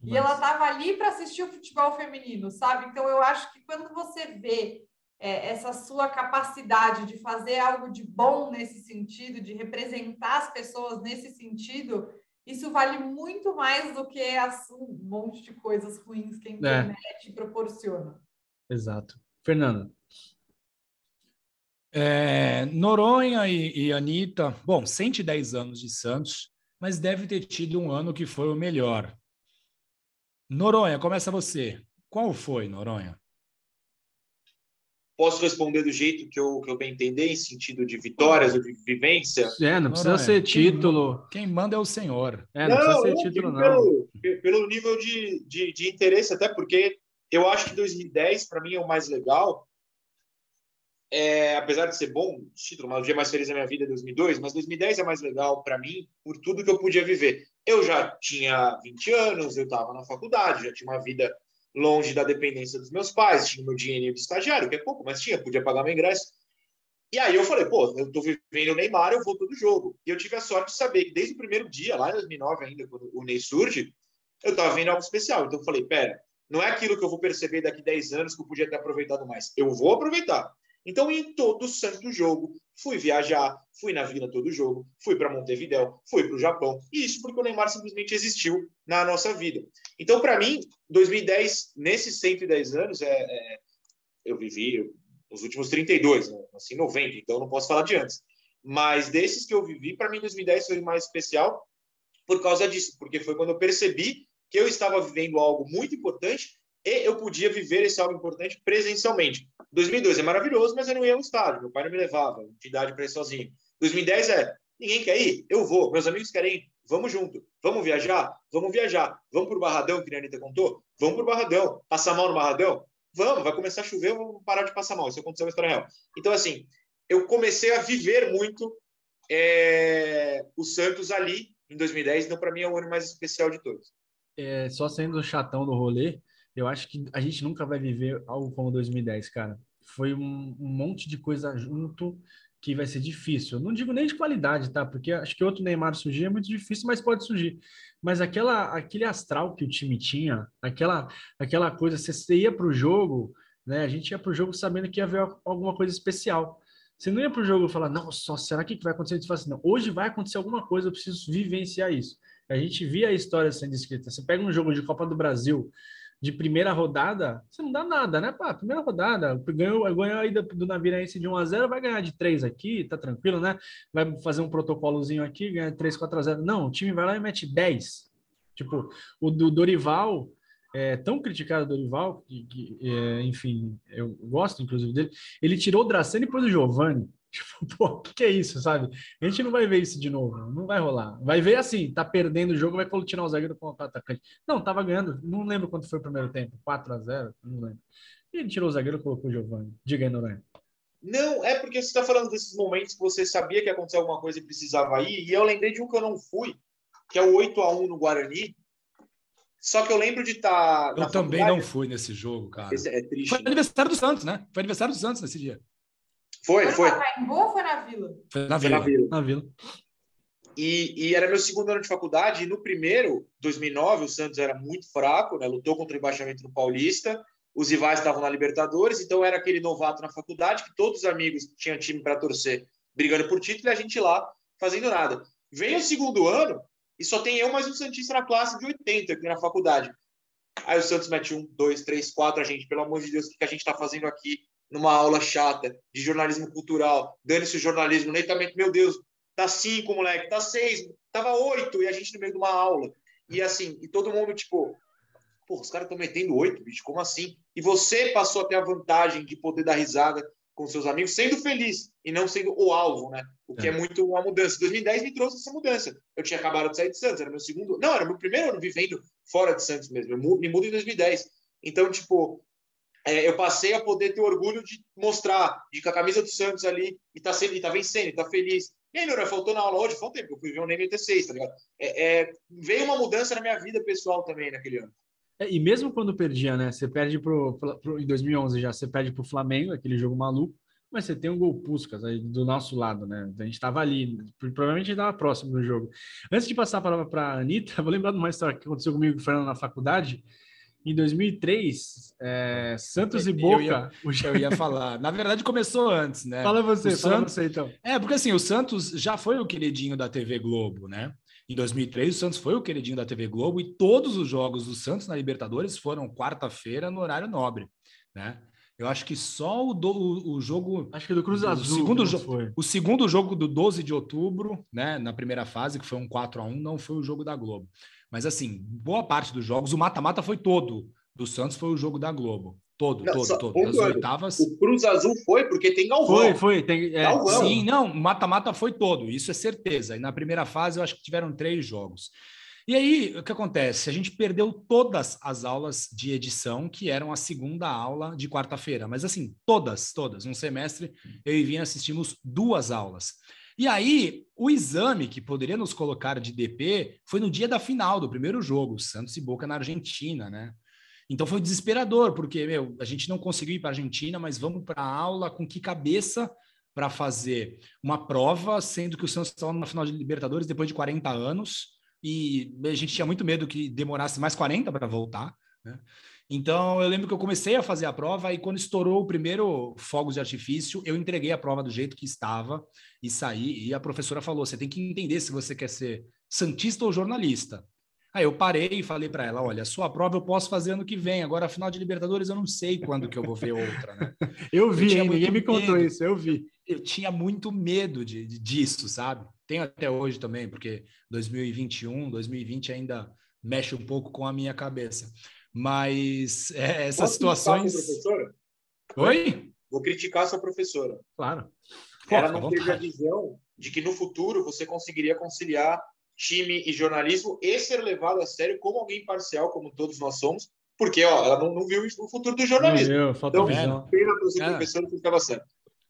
Mas... E ela estava ali para assistir o futebol feminino, sabe? Então, eu acho que quando você vê é, essa sua capacidade de fazer algo de bom nesse sentido, de representar as pessoas nesse sentido, isso vale muito mais do que as, um monte de coisas ruins que a é. internet é. proporciona. Exato. Fernando. É, Noronha e, e Anitta, bom, 110 anos de Santos, mas deve ter tido um ano que foi o melhor. Noronha, começa você. Qual foi, Noronha? Posso responder do jeito que eu, que eu bem entender, em sentido de vitórias ou de vivência? É, não precisa Noronha, ser título. Quem, quem, manda é o senhor. É, não, não precisa ser título, não. Pelo, pelo nível de, de, de interesse, até porque eu acho que 2010, para mim, é o mais legal, é, apesar de ser bom, título, mas o dia mais feliz da minha vida é 2002, mas 2010 é mais legal para mim por tudo que eu podia viver. Eu já tinha 20 anos, eu estava na faculdade, já tinha uma vida longe da dependência dos meus pais, tinha meu dinheiro de estagiário, que é pouco, mas tinha, podia pagar meu ingresso. E aí eu falei, pô, eu tô vivendo o Neymar, eu vou todo jogo. E eu tive a sorte de saber que desde o primeiro dia, lá em 2009 ainda, quando o Ney surge, eu tava vendo algo especial. Então eu falei, pera, não é aquilo que eu vou perceber daqui 10 anos que eu podia ter aproveitado mais. Eu vou aproveitar. Então, em todo santo jogo, fui viajar, fui na Vila todo jogo, fui para Montevidéu, fui para o Japão. E isso porque o Neymar simplesmente existiu na nossa vida. Então, para mim, 2010, nesses 110 anos, é, é, eu vivi os últimos 32, né? assim, 90, então não posso falar de antes. Mas desses que eu vivi, para mim, 2010 foi mais especial por causa disso, porque foi quando eu percebi que eu estava vivendo algo muito importante e eu podia viver esse algo importante presencialmente. 2002 é maravilhoso, mas eu não ia ao estádio, meu pai não me levava, tinha idade para ir sozinho. 2010 é, ninguém quer ir? Eu vou, meus amigos querem ir, vamos junto. Vamos viajar? Vamos viajar. Vamos para o Barradão, que a Anitta contou? Vamos para o Barradão. Passar mal no Barradão? Vamos, vai começar a chover, vamos parar de passar mal. Isso aconteceu na história real. Então, assim, eu comecei a viver muito é, o Santos ali em 2010, então para mim é o ano mais especial de todos. É, só sendo chatão do rolê, eu acho que a gente nunca vai viver algo como 2010, cara. Foi um, um monte de coisa junto que vai ser difícil. Eu não digo nem de qualidade, tá? Porque acho que outro Neymar surgir é muito difícil, mas pode surgir. Mas aquela, aquele astral que o time tinha, aquela, aquela coisa, você ia para o jogo, né? A gente ia para o jogo sabendo que ia haver alguma coisa especial. Você não ia para o jogo e falar, não, só será que vai acontecer? Você fala assim, não, hoje vai acontecer alguma coisa, eu preciso vivenciar isso. A gente via a história sendo escrita. Você pega um jogo de Copa do Brasil, de primeira rodada, você não dá nada, né? Pá, primeira rodada, ganhou, ganhou aí do, do Naviraense de 1 a 0 vai ganhar de 3 aqui, tá tranquilo, né? Vai fazer um protocolozinho aqui, ganha 3, 4 a 0 Não, o time vai lá e mete 10. Tipo, o do Dorival, é, tão criticado Dorival, que, que é, enfim, eu gosto inclusive dele, ele tirou o Dracena e pôs o Giovani. Tipo, pô, o que, que, é isso, sabe? A gente não vai ver isso de novo, não vai rolar. Vai ver assim, tá perdendo o jogo, vai tirar o zagueiro com o atacante. Não, tava ganhando, não lembro quanto foi o primeiro tempo, 4 a 0 não lembro. E ele tirou o zagueiro e colocou o Giovanni. Diga aí, Noronha. Não, é porque você está falando desses momentos que você sabia que ia acontecer alguma coisa e precisava ir, e eu lembrei de um que eu não fui, que é o 8 a 1 no Guarani. Só que eu lembro de estar. Tá eu também faculdade. não fui nesse jogo, cara. É triste, foi né? aniversário do Santos, né? Foi aniversário do Santos nesse dia. Foi, foi. Foi na ou foi na Vila? Foi na Vila. Foi na Vila. Na Vila. E, e, era meu segundo ano de faculdade, e no primeiro, 2009, o Santos era muito fraco, né? lutou contra o rebaixamento no Paulista, os rivais estavam na Libertadores, então era aquele novato na faculdade que todos os amigos tinham time para torcer, brigando por título, e a gente lá fazendo nada. Vem o segundo ano e só tem eu mais um Santista na classe de 80 aqui na faculdade. Aí o Santos mete um, dois, três, quatro, a gente, pelo amor de Deus, o que a gente está fazendo aqui? Numa aula chata de jornalismo cultural, dane-se o jornalismo, netamente, meu Deus, tá cinco, moleque, tá seis, tava oito, e a gente no meio de uma aula. E assim, e todo mundo, tipo, pô, os caras estão metendo oito, bicho, como assim? E você passou a ter a vantagem de poder dar risada com seus amigos, sendo feliz e não sendo o alvo, né? O que é, é muito uma mudança. 2010 me trouxe essa mudança. Eu tinha acabado de sair de Santos, era meu segundo, não, era meu primeiro ano vivendo fora de Santos mesmo. Eu me mudo em 2010. Então, tipo, é, eu passei a poder ter orgulho de mostrar, de com a camisa do Santos ali e tá, sendo, e tá vencendo, e tá feliz. E aí, Nora, faltou na aula hoje, falta tempo, eu fui ver um Ney 6 tá ligado? É, é, veio uma mudança na minha vida pessoal também naquele ano. É, e mesmo quando perdia, né? Você perde pro, pro, em 2011 já, você perde pro Flamengo, aquele jogo maluco, mas você tem um gol Puskas aí do nosso lado, né? A gente estava ali, provavelmente estava próximo do jogo. Antes de passar a palavra para a Anitta, vou lembrar de uma história que aconteceu comigo e o Fernando na faculdade. Em 2003, é, Santos e Boca. Eu ia, eu ia, falar. Na verdade, começou antes, né? Fala você, o fala Santos, você então. É, porque assim, o Santos já foi o queridinho da TV Globo, né? Em 2003, o Santos foi o queridinho da TV Globo e todos os jogos do Santos na Libertadores foram quarta-feira no horário nobre, né? Eu acho que só o, do, o, o jogo. Acho que do Cruz Azul. Segundo jo foi. O segundo jogo do 12 de outubro, né? Na primeira fase, que foi um 4 a 1 não foi o jogo da Globo. Mas assim, boa parte dos jogos, o mata-mata foi todo. Do Santos foi o jogo da Globo. Todo, não, todo, todo. Das oitavas. O Cruz Azul foi porque tem Galvão. Foi, foi. Tem, é, Sim, não, mata-mata foi todo, isso é certeza. E na primeira fase eu acho que tiveram três jogos. E aí, o que acontece? A gente perdeu todas as aulas de edição, que eram a segunda aula de quarta-feira. Mas assim, todas, todas. Um semestre, eu e Vina assistimos duas aulas. E aí, o exame que poderia nos colocar de DP foi no dia da final do primeiro jogo, Santos e Boca na Argentina, né? Então foi desesperador, porque, meu, a gente não conseguiu ir para a Argentina, mas vamos para a aula com que cabeça para fazer uma prova, sendo que o Santos estava na final de Libertadores depois de 40 anos, e a gente tinha muito medo que demorasse mais 40 para voltar, né? Então, eu lembro que eu comecei a fazer a prova e quando estourou o primeiro fogos de artifício, eu entreguei a prova do jeito que estava e saí. E a professora falou: você tem que entender se você quer ser santista ou jornalista. Aí eu parei e falei para ela: olha, a sua prova eu posso fazer ano que vem, agora, final de Libertadores, eu não sei quando que eu vou ver outra, né? eu vi, eu ninguém me contou isso, eu vi. Eu tinha muito medo de, de, disso, sabe? Tenho até hoje também, porque 2021, 2020 ainda mexe um pouco com a minha cabeça. Mas é, essas Posso situações. Professora? Oi? Vou criticar sua professora. Claro. Ela não teve a visão de que no futuro você conseguiria conciliar time e jornalismo e ser levado a sério como alguém parcial, como todos nós somos, porque ó, ela não, não viu o futuro do jornalismo. Não, eu, falta então, visão. pena para ser professor que estava certo.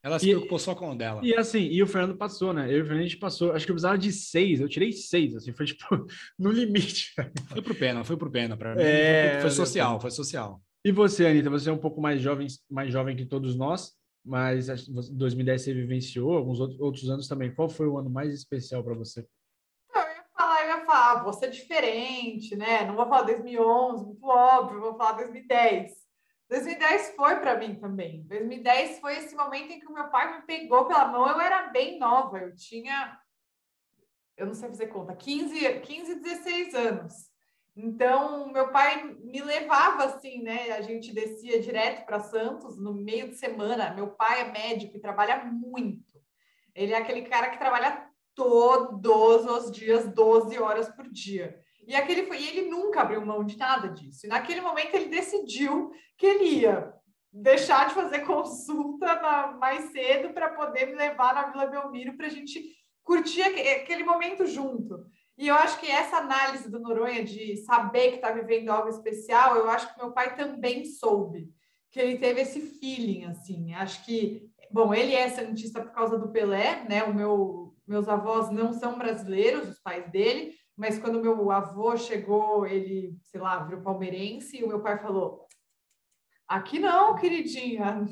Ela se e, preocupou só com o dela. E assim, e o Fernando passou, né? Eu e o Fernando a gente passou, acho que eu precisava de seis, eu tirei seis, assim, foi tipo no limite. Foi pro pena, foi pro pena para mim. É, foi social, foi social. E você, Anitta, você é um pouco mais jovem, mais jovem que todos nós, mas 2010 você vivenciou, alguns outros anos também. Qual foi o ano mais especial para você? falar, vou ser diferente, né? Não vou falar 2011, muito óbvio, vou falar 2010. 2010 foi para mim também. 2010 foi esse momento em que o meu pai me pegou pela mão. Eu era bem nova, eu tinha, eu não sei fazer conta, 15, 15 16 anos. Então, meu pai me levava assim, né? A gente descia direto para Santos no meio de semana. Meu pai é médico e trabalha muito. Ele é aquele cara que trabalha todos os dias, 12 horas por dia. E aquele foi, e ele nunca abriu mão de nada disso. E naquele momento ele decidiu que ele ia deixar de fazer consulta na, mais cedo para poder me levar na Vila Belmiro para a gente curtir aquele momento junto. E eu acho que essa análise do Noronha de saber que está vivendo algo especial, eu acho que meu pai também soube, que ele teve esse feeling, assim. Acho que, bom, ele é santista por causa do Pelé, né? O meu meus avós não são brasileiros, os pais dele, mas quando meu avô chegou, ele, sei lá, virou palmeirense, e o meu pai falou: Aqui não, queridinha.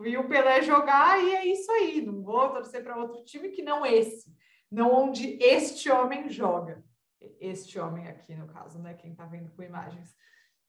Vi o Pelé jogar e é isso aí. Não vou torcer para outro time que não esse. Não onde este homem joga. Este homem aqui, no caso, né? Quem está vendo com imagens.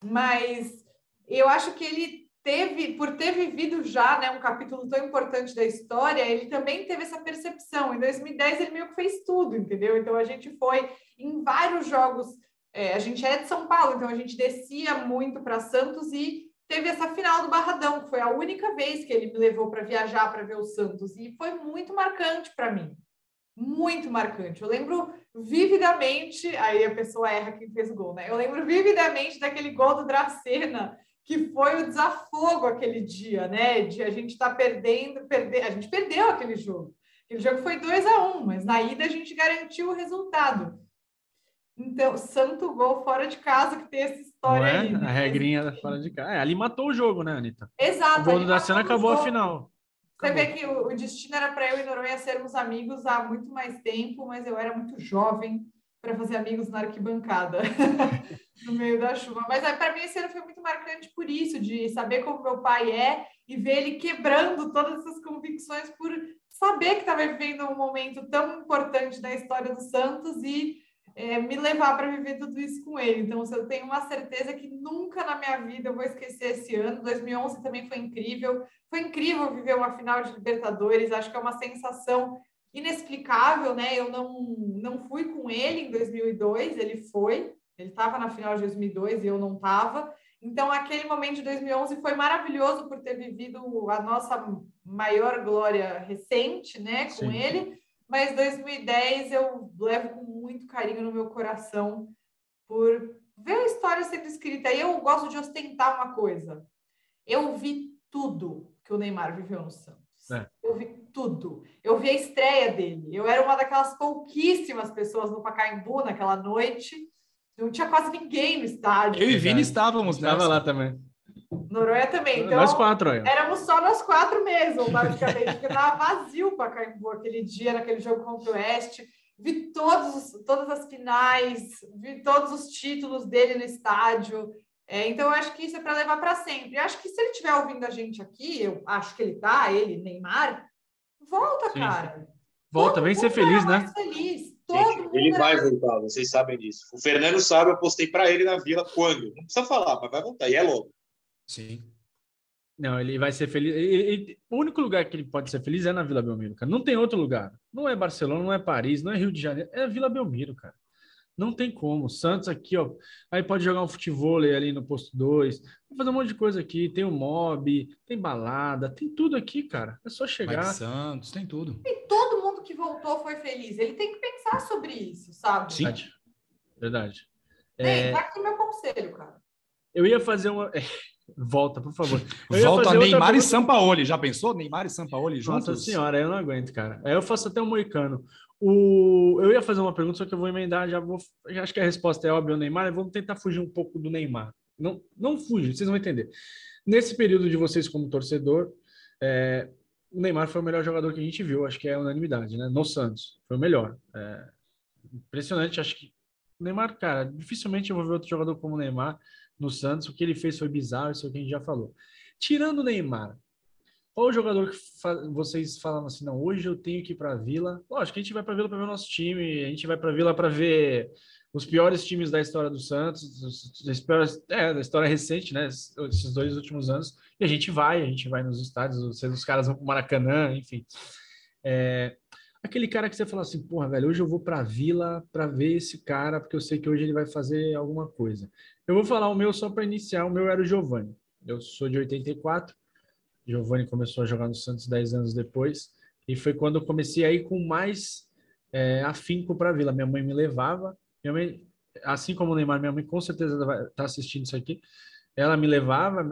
Mas eu acho que ele teve, por ter vivido já né, um capítulo tão importante da história, ele também teve essa percepção. Em 2010 ele meio que fez tudo, entendeu? Então a gente foi em vários jogos. É, a gente é de São Paulo, então a gente descia muito para Santos e teve essa final do Barradão, que foi a única vez que ele me levou para viajar para ver o Santos, e foi muito marcante para mim. Muito marcante. Eu lembro vividamente, aí a pessoa erra quem fez o gol, né? Eu lembro vividamente daquele gol do Dracena, que foi o desafogo aquele dia, né? De a gente estar tá perdendo, perder, a gente perdeu aquele jogo. Aquele jogo foi 2 a 1 um, mas na ida a gente garantiu o resultado. Então, santo gol fora de casa que tem essa história é? aí. Né? A regrinha da fora de casa. É, ali matou o jogo, né, Anitta? Exato. O gol da cena acabou a final. Você vê que o, o destino era para eu e Noronha sermos amigos há muito mais tempo, mas eu era muito jovem para fazer amigos na arquibancada, no meio da chuva. Mas para mim esse ano foi muito marcante por isso, de saber como meu pai é e ver ele quebrando todas essas convicções por saber que estava vivendo um momento tão importante da história do Santos e é, me levar para viver tudo isso com ele. Então, eu tenho uma certeza que nunca na minha vida eu vou esquecer esse ano. 2011 também foi incrível. Foi incrível viver uma final de Libertadores. Acho que é uma sensação inexplicável, né? Eu não, não fui com ele em 2002, ele foi. Ele estava na final de 2002 e eu não estava. Então, aquele momento de 2011 foi maravilhoso por ter vivido a nossa maior glória recente, né, com Sim. ele mas 2010 eu levo com muito carinho no meu coração por ver a história sendo escrita. E eu gosto de ostentar uma coisa. Eu vi tudo que o Neymar viveu no Santos. É. Eu vi tudo. Eu vi a estreia dele. Eu era uma daquelas pouquíssimas pessoas no Pacaembu naquela noite. Não tinha quase ninguém no estádio. Eu e Vini estávamos, né? Estava lá também. Noronha também. Então, nós quatro, aí. Éramos só nós quatro mesmo, basicamente, porque estava vazio o Pacaembu aquele dia, naquele jogo contra o Oeste. Vi todos, todas as finais, vi todos os títulos dele no estádio. É, então, eu acho que isso é para levar para sempre. Eu acho que se ele estiver ouvindo a gente aqui, eu acho que ele tá, ele, Neymar, volta, Sim. cara. Volta, vem ser feliz, né? Feliz. Gente, ele vai voltar, vocês sabem disso. O Fernando sabe, eu postei para ele na vila quando. Não precisa falar, mas vai voltar, e é logo. Sim. Não, ele vai ser feliz. Ele, ele, o único lugar que ele pode ser feliz é na Vila Belmiro, cara. Não tem outro lugar. Não é Barcelona, não é Paris, não é Rio de Janeiro, é Vila Belmiro, cara. Não tem como. Santos aqui, ó. Aí pode jogar um futebol ali no posto 2. Vai fazer um monte de coisa aqui. Tem o mob, tem balada, tem tudo aqui, cara. É só chegar. Santos, tem tudo. E todo mundo que voltou foi feliz. Ele tem que pensar sobre isso, sabe? Sim. Verdade. É... Tá aqui meu conselho, cara. Eu ia fazer uma. Volta, por favor. Volta Neymar e Sampaoli. Já pensou? Neymar e Sampaoli juntos? Nossa senhora, eu não aguento, cara. Aí eu faço até um moicano. O... Eu ia fazer uma pergunta, só que eu vou emendar, já vou. Já acho que a resposta é óbvia o Neymar. Vamos tentar fugir um pouco do Neymar. Não, não fuge, vocês vão entender. Nesse período de vocês como torcedor, é... o Neymar foi o melhor jogador que a gente viu, acho que é unanimidade, né? No Santos. Foi o melhor. É... Impressionante, acho que. O Neymar, cara, dificilmente eu vou ver outro jogador como o Neymar no Santos. O que ele fez foi bizarro, isso é o que a gente já falou. Tirando o Neymar, qual o jogador que fa vocês falam assim, não, hoje eu tenho que ir para a Vila? Lógico que a gente vai para a Vila para ver o nosso time, a gente vai para a Vila para ver os piores times da história do Santos, os, piores, é, da história recente, né, esses dois últimos anos, e a gente vai, a gente vai nos estádios, os caras vão para o Maracanã, enfim. É, aquele cara que você fala assim, porra, velho, hoje eu vou para a Vila para ver esse cara, porque eu sei que hoje ele vai fazer alguma coisa. Eu vou falar o meu só para iniciar. O meu era o Giovanni. Eu sou de 84. Giovanni começou a jogar no Santos 10 anos depois. E foi quando eu comecei a ir com mais é, afinco para a Vila. Minha mãe me levava. Minha mãe, assim como o Neymar, minha mãe com certeza vai estar tá assistindo isso aqui. Ela me levava,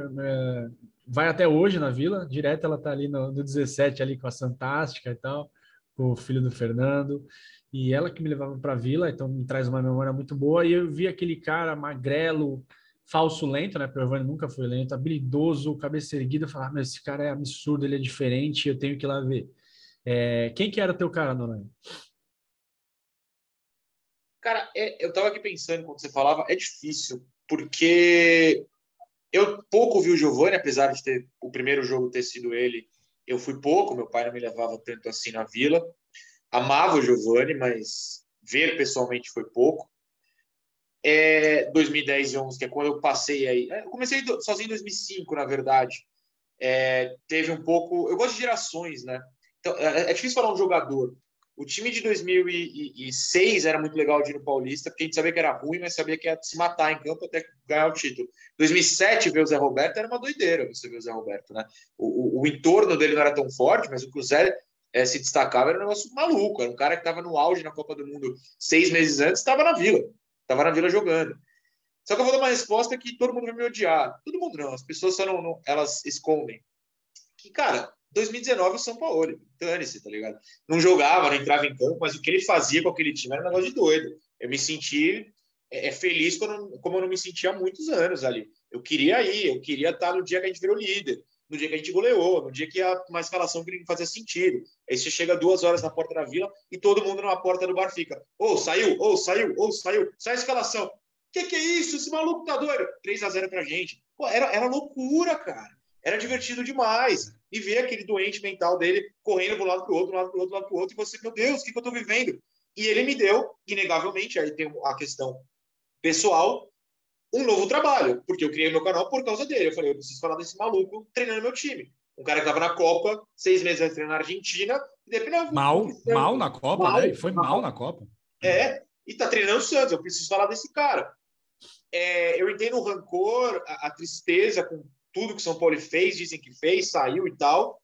vai até hoje na Vila. Direto ela está ali no, no 17, ali com a Fantástica e tal, com o filho do Fernando e ela que me levava para a vila, então me traz uma memória muito boa. E eu vi aquele cara magrelo, falso lento, né? Giovanni nunca foi lento, habilidoso, cabeça erguida. Falar, ah, mas esse cara é absurdo, ele é diferente, eu tenho que ir lá ver. É, quem que era teu cara, Noronha? Cara, é, eu estava aqui pensando quando você falava, é difícil, porque eu pouco vi o Giovanni, apesar de ter o primeiro jogo ter sido ele, eu fui pouco, meu pai não me levava tanto assim na vila amava o Giovanni, mas ver pessoalmente foi pouco. É 2010 e 11, que é quando eu passei aí. Eu comecei sozinho em 2005, na verdade. É, teve um pouco. Eu gosto de gerações, né? Então, é, é difícil falar um jogador, O time de 2006 era muito legal de ir no Paulista, porque a gente sabia que era ruim, mas sabia que ia se matar em campo até ganhar o título. 2007, ver o Zé Roberto era uma doideira você ver o Zé Roberto, né? O, o, o entorno dele não era tão forte, mas o que o Zé é, se destacava era um negócio maluco. Era um cara que estava no auge na Copa do Mundo seis meses antes, estava na Vila. Estava na Vila jogando. Só que eu vou dar uma resposta que todo mundo vai me odiar. Todo mundo não, as pessoas só não, não elas escondem. Que, cara, 2019 o São Paulo, dane-se, tá ligado? Não jogava, não entrava em campo, mas o que ele fazia com aquele time era um negócio de doido. Eu me senti é, é feliz quando, como eu não me sentia há muitos anos ali. Eu queria ir, eu queria estar no dia que a gente virou líder, no dia que a gente goleou, no dia que a, uma escalação que não fazia sentido. Aí você chega duas horas na porta da vila e todo mundo na porta do bar fica: ou oh, saiu, ou oh, saiu, ou oh, saiu, sai a escalação. Que que é isso? Esse maluco tá doido? 3 a 0 pra gente. Pô, era, era loucura, cara. Era divertido demais. E ver aquele doente mental dele correndo de um lado para o outro, um lado para o outro, um lado para o outro, e você, meu Deus, o que, que eu estou vivendo? E ele me deu, inegavelmente, aí tem a questão pessoal, um novo trabalho, porque eu criei meu canal por causa dele. Eu falei, eu preciso falar desse maluco treinando meu time. Um cara que estava na Copa, seis meses antes treinar na Argentina, e depois, mal, mal na Copa, mal, né? Foi mal, mal na Copa. É, e tá treinando o Santos. Eu preciso falar desse cara. É, eu entendo o rancor, a, a, tristeza com tudo que São Paulo fez, dizem que fez, saiu e tal.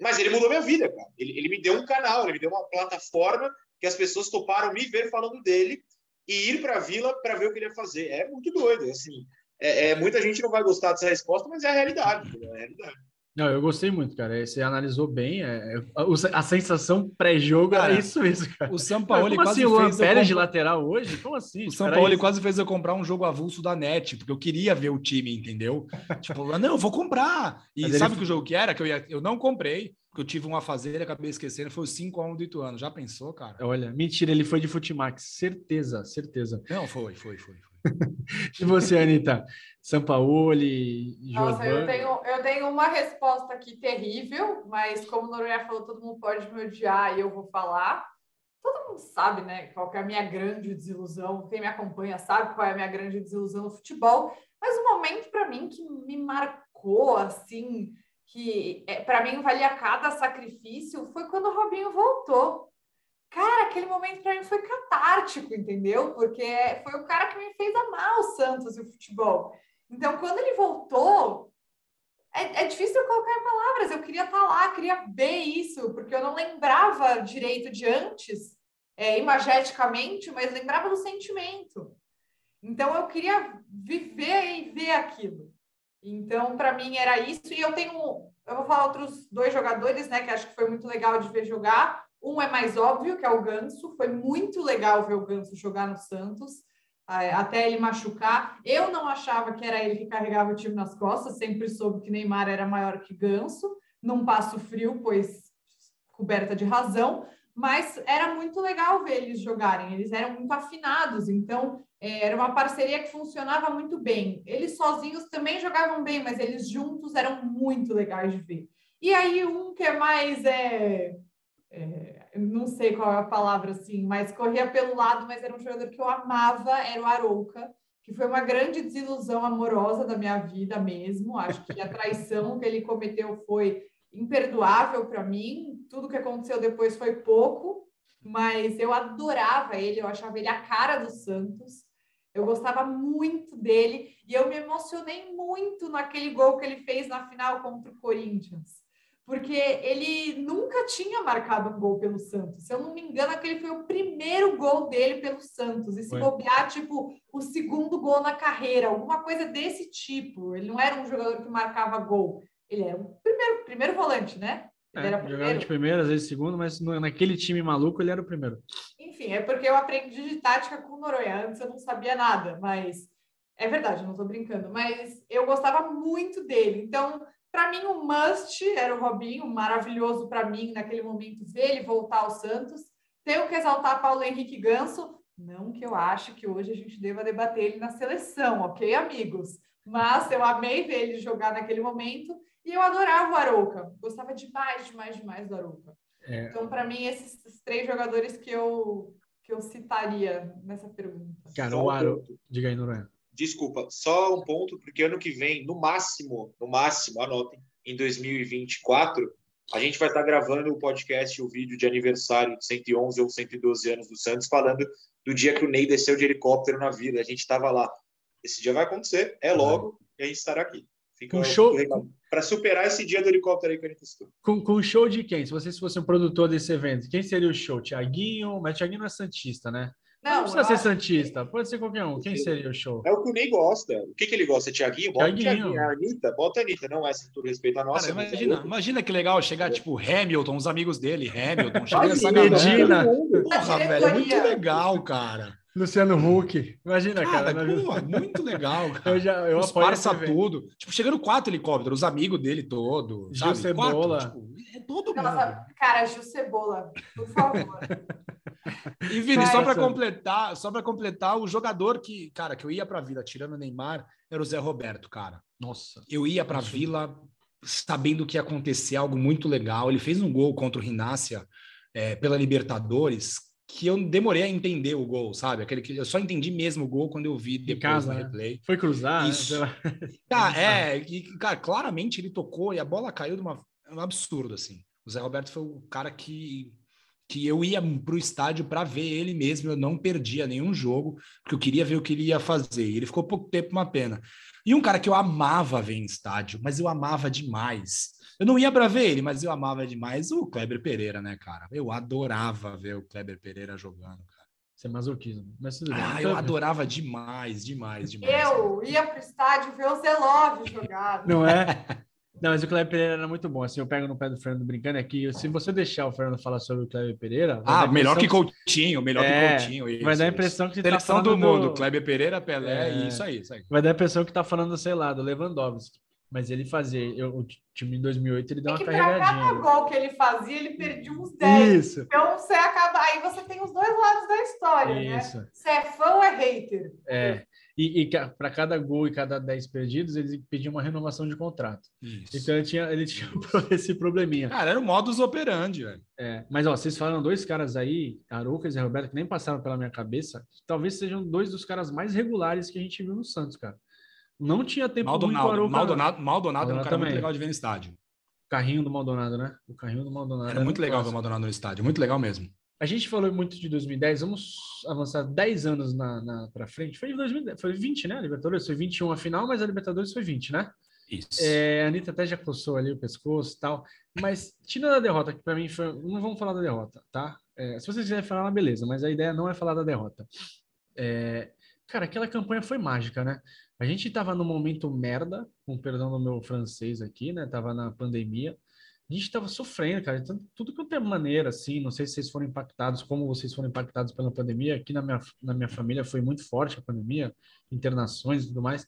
Mas ele mudou minha vida, cara. Ele, ele me deu um canal, ele me deu uma plataforma que as pessoas toparam me ver falando dele e ir para a vila para ver o que ele ia fazer. É muito doido, assim. É, é, muita gente não vai gostar dessa resposta, mas é a realidade. É a realidade. Não, eu gostei muito, cara. Você analisou bem. É, é a, sensação pré-jogo era isso mesmo, cara. O São Paulo Como quase assim, o Luan Pérez de lateral hoje? Como assim? O São Paulo quase fez eu comprar um jogo avulso da NET, porque eu queria ver o time, entendeu? tipo, não, eu vou comprar. E Mas sabe ele... que o jogo que era? Que eu, ia... eu não comprei, porque eu tive uma fazer e acabei esquecendo. Foi o 5x1 do Ituano. Já pensou, cara? Olha, mentira, ele foi de Futimax. Certeza, certeza. Não, foi, foi, foi. foi. e você, Anitta? Sampaoli, Nossa, eu tenho, eu tenho uma resposta aqui terrível, mas como o Noronha falou, todo mundo pode me odiar e eu vou falar. Todo mundo sabe, né, qual é a minha grande desilusão. Quem me acompanha sabe qual é a minha grande desilusão no futebol. Mas o um momento para mim que me marcou, assim, que é, para mim valia cada sacrifício, foi quando o Robinho voltou. Cara, aquele momento para mim foi catártico, entendeu? Porque foi o cara que me fez amar o Santos e o futebol. Então, quando ele voltou, é, é difícil eu colocar em palavras. Eu queria estar tá lá, queria ver isso, porque eu não lembrava direito de antes, é, imageticamente, mas lembrava do sentimento. Então, eu queria viver e ver aquilo. Então, para mim, era isso. E eu tenho, eu vou falar outros dois jogadores, né, que acho que foi muito legal de ver jogar. Um é mais óbvio, que é o Ganso. Foi muito legal ver o Ganso jogar no Santos, até ele machucar. Eu não achava que era ele que carregava o time nas costas, sempre soube que Neymar era maior que Ganso, num passo frio, pois coberta de razão, mas era muito legal ver eles jogarem, eles eram muito afinados, então é, era uma parceria que funcionava muito bem. Eles sozinhos também jogavam bem, mas eles juntos eram muito legais de ver. E aí, um que é mais é, é, não sei qual é a palavra assim, mas corria pelo lado, mas era um jogador que eu amava, era o Arouca, que foi uma grande desilusão amorosa da minha vida mesmo. Acho que a traição que ele cometeu foi imperdoável para mim. Tudo que aconteceu depois foi pouco, mas eu adorava ele, eu achava ele a cara do Santos. Eu gostava muito dele e eu me emocionei muito naquele gol que ele fez na final contra o Corinthians porque ele nunca tinha marcado um gol pelo Santos. Se eu não me engano, aquele foi o primeiro gol dele pelo Santos. E se bobear, tipo, o segundo gol na carreira, alguma coisa desse tipo. Ele não era um jogador que marcava gol. Ele era o primeiro, primeiro volante, né? Ele é, era primeiro. Jogava de primeiro, às vezes segundo, mas naquele time maluco ele era o primeiro. Enfim, é porque eu aprendi de tática com o Noronha. Antes eu não sabia nada, mas é verdade, não estou brincando. Mas eu gostava muito dele. Então, para mim, o must era o Robinho, maravilhoso para mim naquele momento ver ele voltar ao Santos. Tenho que exaltar Paulo Henrique Ganso, não que eu ache que hoje a gente deva debater ele na seleção, ok, amigos? Mas eu amei ver ele jogar naquele momento e eu adorava o Arouca. Gostava demais, demais, demais do Arouca. É... Então, para mim, esses, esses três jogadores que eu, que eu citaria nessa pergunta. Cara, o Arouca... Diga aí, Noronha desculpa, só um ponto, porque ano que vem, no máximo, no máximo, anotem, em 2024, A gente vai estar gravando o podcast, o vídeo de aniversário de 111 ou 112 anos do Santos, falando do dia que o Ney desceu de helicóptero na vila. A gente estava lá. Esse dia vai acontecer, é logo, e a gente estará aqui. Fica um show para superar esse dia do helicóptero aí que a gente estou. Com, com o show de quem? Se você fosse um produtor desse evento, quem seria o show? Tiaguinho? Mas Tiaguinho não é Santista, né? Não, não precisa ser Santista, pode ser qualquer um. Quem seria o show? É o que o Ney gosta. O que, que ele gosta? Tiaguinho? Bota Tiaguinho. A Anitta? Bota a Anitta. Não é se tudo respeito a nossa. Cara, imagina, é imagina que legal chegar, tipo, Hamilton, os amigos dele, Hamilton, chega essa Medina. Porra, velho, é muito legal, cara. Luciano Huck. Imagina, cara. cara pô, muito legal, cara. Eu já eu Esparça tudo. Tipo, chegando quatro helicópteros, os amigos dele todo. Gil Cebola. Quatro, tipo, é todo Nossa, mundo. Cara, Gil Cebola, por favor. e Vini, só para completar, só para completar, o jogador que, cara, que eu ia para a Vila tirando o Neymar era o Zé Roberto, cara. Nossa. Eu ia para a Vila sabendo que ia acontecer algo muito legal. Ele fez um gol contra o Rinácia é, pela Libertadores que eu demorei a entender o gol, sabe? Aquele que eu só entendi mesmo o gol quando eu vi depois casa, no né? replay. Foi cruzar? Isso. Né? Tá, é, e, cara, claramente ele tocou e a bola caiu de uma, um absurdo, assim. O Zé Roberto foi o cara que, que eu ia pro estádio para ver ele mesmo, eu não perdia nenhum jogo, porque eu queria ver o que ele ia fazer. E ele ficou pouco tempo, uma pena. E um cara que eu amava ver em estádio, mas eu amava demais eu não ia para ver ele, mas eu amava demais o Kleber Pereira, né, cara? Eu adorava ver o Kleber Pereira jogando, cara. Isso é masoquismo. Mas tudo bem. Ah, eu adorava demais, demais, demais. Eu ia pro estádio ver o Zelov jogar. Não é? Não, mas o Kleber Pereira era muito bom. Assim, eu pego no pé do Fernando brincando aqui. Se você deixar o Fernando falar sobre o Kleber Pereira. Ah, melhor que Coutinho, melhor é, que Coutinho. Isso, vai dar a impressão isso. que tá Seleção tá do mundo, do... Kleber Pereira, Pelé, é, isso aí, isso aí. Vai dar a impressão que tá falando, sei lá, do Lewandowski. Mas ele fazia, eu, o time em 2008 ele deu é uma carregadinha. Cada gol que ele fazia, ele perdia uns 10. Isso. Então você acaba, aí você tem os dois lados da história, né? Isso. né? Se é fã ou é hater. É. E, e para cada gol e cada 10 perdidos, ele pedia uma renovação de contrato. Isso. Então ele tinha, ele tinha esse probleminha. Cara, era o modus operandi, velho. É, mas ó, vocês falaram dois caras aí, Arucas e Roberto, que nem passaram pela minha cabeça, talvez sejam dois dos caras mais regulares que a gente viu no Santos, cara. Não tinha tempo Maldonado, ruim Maldonado, Maldonado, Maldonado era um cara também. muito legal de ver no estádio. Carrinho do Maldonado, né? O carrinho do Maldonado. Era, era muito legal ver o Maldonado no estádio, muito legal mesmo. A gente falou muito de 2010, vamos avançar 10 anos na, na para frente. Foi 2010, foi 20, né? A Libertadores foi 21 a final, mas a Libertadores foi 20, né? Isso. É, a Anitta até já coçou ali o pescoço e tal. Mas, tirando a derrota, que para mim foi. Não vamos falar da derrota, tá? É, se vocês quiserem falar, beleza, mas a ideia não é falar da derrota. É, cara, aquela campanha foi mágica, né? A gente estava no momento merda, com perdão do meu francês aqui, né? Tava na pandemia. A gente estava sofrendo, cara. Então, tudo que eu tenho maneira, assim, não sei se vocês foram impactados, como vocês foram impactados pela pandemia. Aqui na minha, na minha família foi muito forte a pandemia, internações e tudo mais.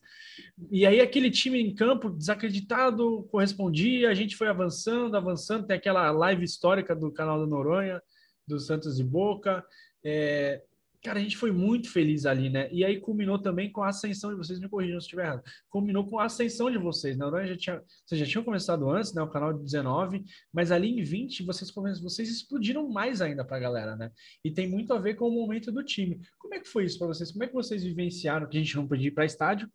E aí, aquele time em campo desacreditado correspondia, a gente foi avançando, avançando. Tem aquela live histórica do canal do Noronha, do Santos de Boca. É, Cara, a gente foi muito feliz ali, né? E aí culminou também com a ascensão de vocês, me corrijam se estiver errado. Culminou com a ascensão de vocês, né? Já tinha, vocês já tinham começado antes, né? O canal de 19, mas ali em 20 vocês, vocês explodiram mais ainda para a galera, né? E tem muito a ver com o momento do time. Como é que foi isso para vocês? Como é que vocês vivenciaram que a gente não podia ir para estádio?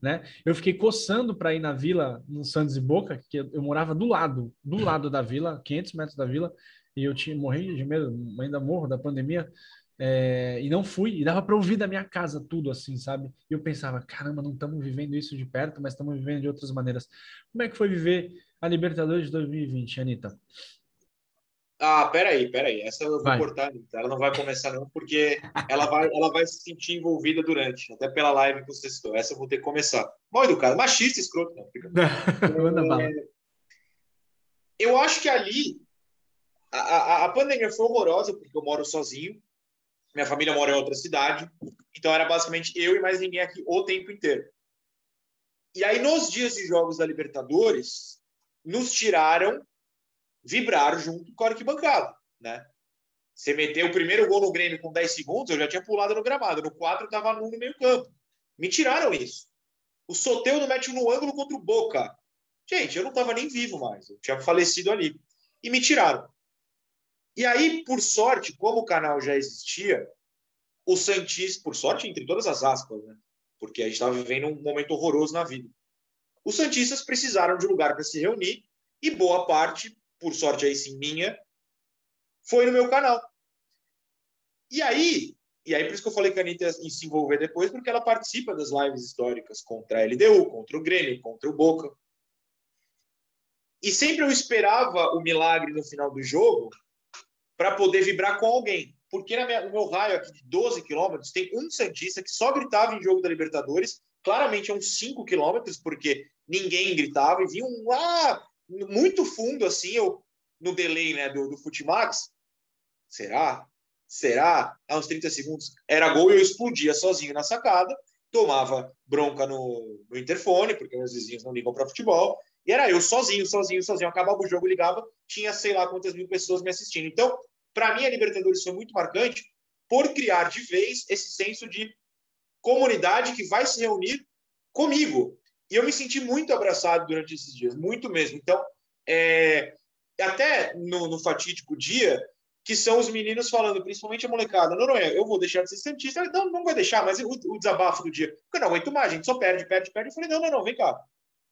Né? Eu fiquei coçando para ir na vila, no Santos e Boca, que eu, eu morava do lado, do lado da vila, 500 metros da vila, e eu tinha morri de medo, ainda morro da pandemia, é, e não fui, e dava para ouvir da minha casa tudo assim, sabe? E eu pensava, caramba, não estamos vivendo isso de perto, mas estamos vivendo de outras maneiras. Como é que foi viver a Libertadores de 2020, Anitta? Ah, peraí, peraí. Essa eu vou vai. cortar, ela não vai começar não, porque ela vai, ela vai se sentir envolvida durante, até pela live que você citou. Essa eu vou ter que começar. Mal educado, machista, escroto. Não. Manda bala. É, eu acho que ali a, a, a pandemia foi horrorosa, porque eu moro sozinho, minha família mora em outra cidade, então era basicamente eu e mais ninguém aqui o tempo inteiro. E aí, nos dias de jogos da Libertadores, nos tiraram vibrar junto com a arquibancada, né? Você meteu o primeiro gol no Grêmio com 10 segundos, eu já tinha pulado no gramado. No 4, estava no meio campo. Me tiraram isso. O Soteudo mete no ângulo contra o Boca. Gente, eu não estava nem vivo mais. Eu tinha falecido ali. E me tiraram. E aí, por sorte, como o canal já existia, o Santista, por sorte, entre todas as aspas, né? Porque a gente estava vivendo um momento horroroso na vida. Os Santistas precisaram de lugar para se reunir e boa parte por sorte aí sim minha, foi no meu canal. E aí, e aí por isso que eu falei que a Anitta ia se envolver depois, porque ela participa das lives históricas contra a LDU, contra o Grêmio, contra o Boca. E sempre eu esperava o milagre no final do jogo para poder vibrar com alguém. Porque minha, no meu raio aqui de 12 quilômetros tem um Santista que só gritava em jogo da Libertadores, claramente é uns 5 quilômetros, porque ninguém gritava, e vinha um ah, muito fundo assim, eu, no delay né, do, do Futimax. Será? Será? Há uns 30 segundos era gol e eu explodia sozinho na sacada, tomava bronca no, no interfone, porque meus vizinhos não ligam para futebol, e era eu sozinho, sozinho, sozinho. Acabava o jogo, ligava, tinha sei lá quantas mil pessoas me assistindo. Então, para mim, a Libertadores foi muito marcante por criar de vez esse senso de comunidade que vai se reunir comigo. E eu me senti muito abraçado durante esses dias, muito mesmo. Então, é, até no, no, fatídico dia, que são os meninos falando, principalmente a molecada, Noronha, eu vou deixar de ser Santista. Não, não vai deixar, mas o, o desabafo do dia, porque eu não aguento mais, a gente só perde, perde, perde. Eu falei, não, não, não, vem cá.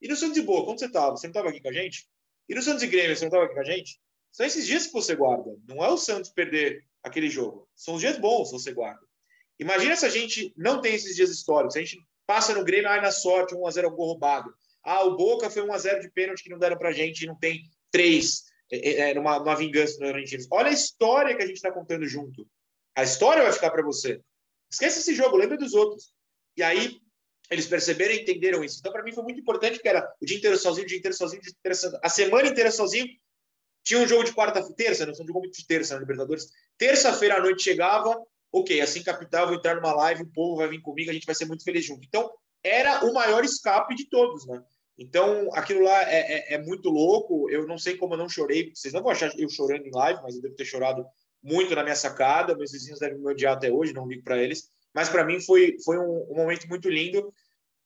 E no Santos de Boa, quando você estava? Você não estava aqui com a gente? E no Santos de Grêmio, você não estava aqui com a gente? São esses dias que você guarda. Não é o Santos perder aquele jogo. São os dias bons que você guarda. Imagina se a gente não tem esses dias históricos. A gente passa no Grêmio, ai, na sorte, 1x0 é gol roubado. Ah, o Boca foi 1x0 de pênalti que não deram pra gente e não tem três é, é, é numa, numa vingança no Argentinos. Olha a história que a gente está contando junto. A história vai ficar para você. Esquece esse jogo, lembra dos outros. E aí, eles perceberam e entenderam isso. Então, para mim, foi muito importante que era o dia inteiro sozinho, o dia inteiro sozinho, dia inteiro sozinho. a semana inteira sozinho. Tinha um jogo de quarta, terça, não de muito de terça na Libertadores. Terça-feira à noite chegava, ok, assim capital, vou entrar numa live, o povo vai vir comigo, a gente vai ser muito feliz junto. Então, era o maior escape de todos, né? Então, aquilo lá é, é, é muito louco. Eu não sei como eu não chorei. Vocês não vão achar eu chorando em live, mas eu devo ter chorado muito na minha sacada. Meus vizinhos devem me odiar até hoje, não ligo para eles. Mas para mim foi, foi um, um, momento muito lindo,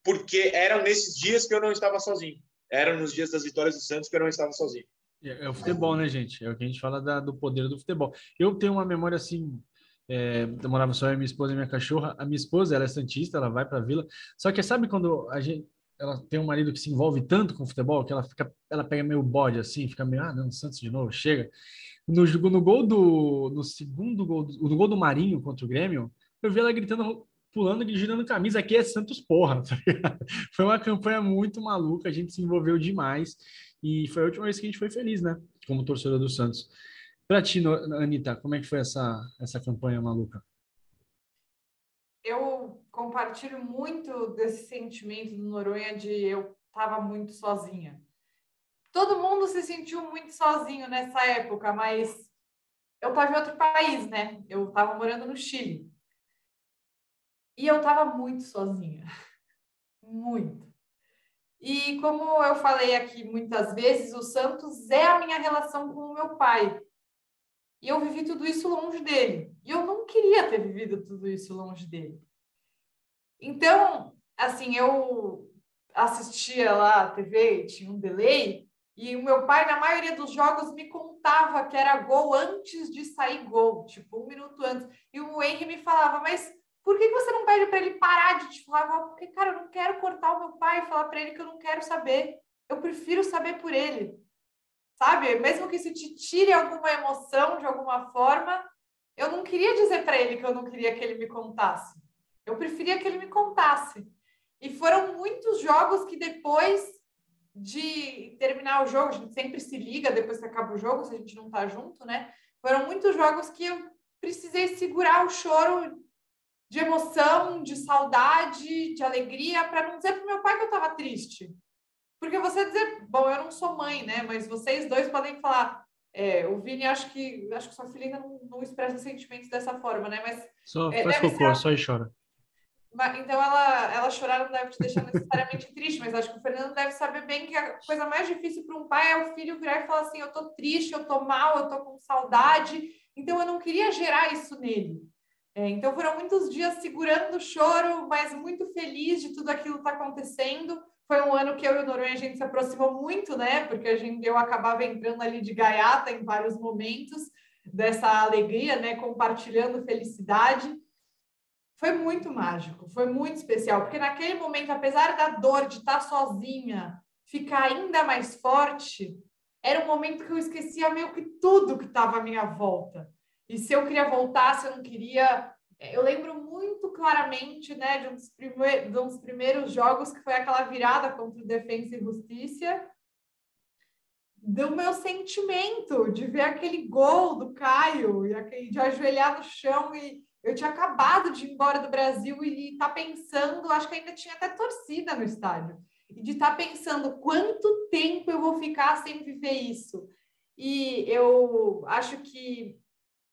porque eram nesses dias que eu não estava sozinho. Eram nos dias das vitórias do Santos que eu não estava sozinho. É, é o futebol, né, gente? É o que a gente fala da, do poder do futebol. Eu tenho uma memória assim. É, eu morava só eu, minha esposa e minha cachorra. A minha esposa, ela é santista, ela vai para a vila. Só que sabe quando a gente, ela tem um marido que se envolve tanto com o futebol que ela fica, ela pega meio bode assim, fica meio, ah, não, Santos de novo, chega. No, no gol do, no segundo gol, no gol do Marinho contra o Grêmio, eu vi ela gritando, pulando e girando camisa. Aqui é Santos porra, tá Foi uma campanha muito maluca, a gente se envolveu demais e foi a última vez que a gente foi feliz, né? Como torcedor do Santos. Pra ti, Anitta, como é que foi essa, essa campanha maluca? Eu compartilho muito desse sentimento do Noronha de eu estava muito sozinha. Todo mundo se sentiu muito sozinho nessa época, mas eu estava em outro país, né? Eu estava morando no Chile. E eu estava muito sozinha. Muito. E como eu falei aqui muitas vezes, o Santos é a minha relação com o meu pai. E eu vivi tudo isso longe dele. E eu não queria ter vivido tudo isso longe dele. Então, assim, eu assistia lá a TV, tinha um delay, e o meu pai, na maioria dos jogos, me contava que era gol antes de sair gol, tipo, um minuto antes. E o Henry me falava, mas por que você não pede para ele parar de te falar? Porque, cara, eu não quero cortar o meu pai e falar para ele que eu não quero saber. Eu prefiro saber por ele. Sabe? Mesmo que isso te tire alguma emoção de alguma forma, eu não queria dizer para ele que eu não queria que ele me contasse. Eu preferia que ele me contasse. E foram muitos jogos que depois de terminar o jogo, a gente sempre se liga depois que acaba o jogo, se a gente não tá junto, né? Foram muitos jogos que eu precisei segurar o choro de emoção, de saudade, de alegria, para não dizer para meu pai que eu estava triste. Porque você dizer, bom, eu não sou mãe, né? Mas vocês dois podem falar. É, o Vini, acho que acho que sua filha ainda não, não expressa sentimentos dessa forma, né? Mas só é, faz cocô, ser... só e chora. Então ela, ela chorar não deve te deixar necessariamente triste, mas acho que o Fernando deve saber bem que a coisa mais difícil para um pai é o filho virar e falar assim: eu tô triste, eu tô mal, eu tô com saudade. Então eu não queria gerar isso nele. É, então foram muitos dias segurando o choro, mas muito feliz de tudo aquilo que está acontecendo. Foi um ano que eu e o Noronha a gente se aproximou muito, né? Porque a gente eu acabava entrando ali de gaiata em vários momentos dessa alegria, né? Compartilhando felicidade. Foi muito mágico, foi muito especial, porque naquele momento, apesar da dor de estar sozinha, ficar ainda mais forte, era um momento que eu esquecia meio que tudo que estava à minha volta. E se eu queria voltar, se eu não queria. Eu lembro muito claramente né, de, um dos primeiros, de um dos primeiros jogos, que foi aquela virada contra o Defensa e Justiça, do meu sentimento de ver aquele gol do Caio e aquele, de ajoelhar no chão e eu tinha acabado de ir embora do Brasil e estar tá pensando, acho que ainda tinha até torcida no estádio, e de estar tá pensando quanto tempo eu vou ficar sem viver isso. E eu acho que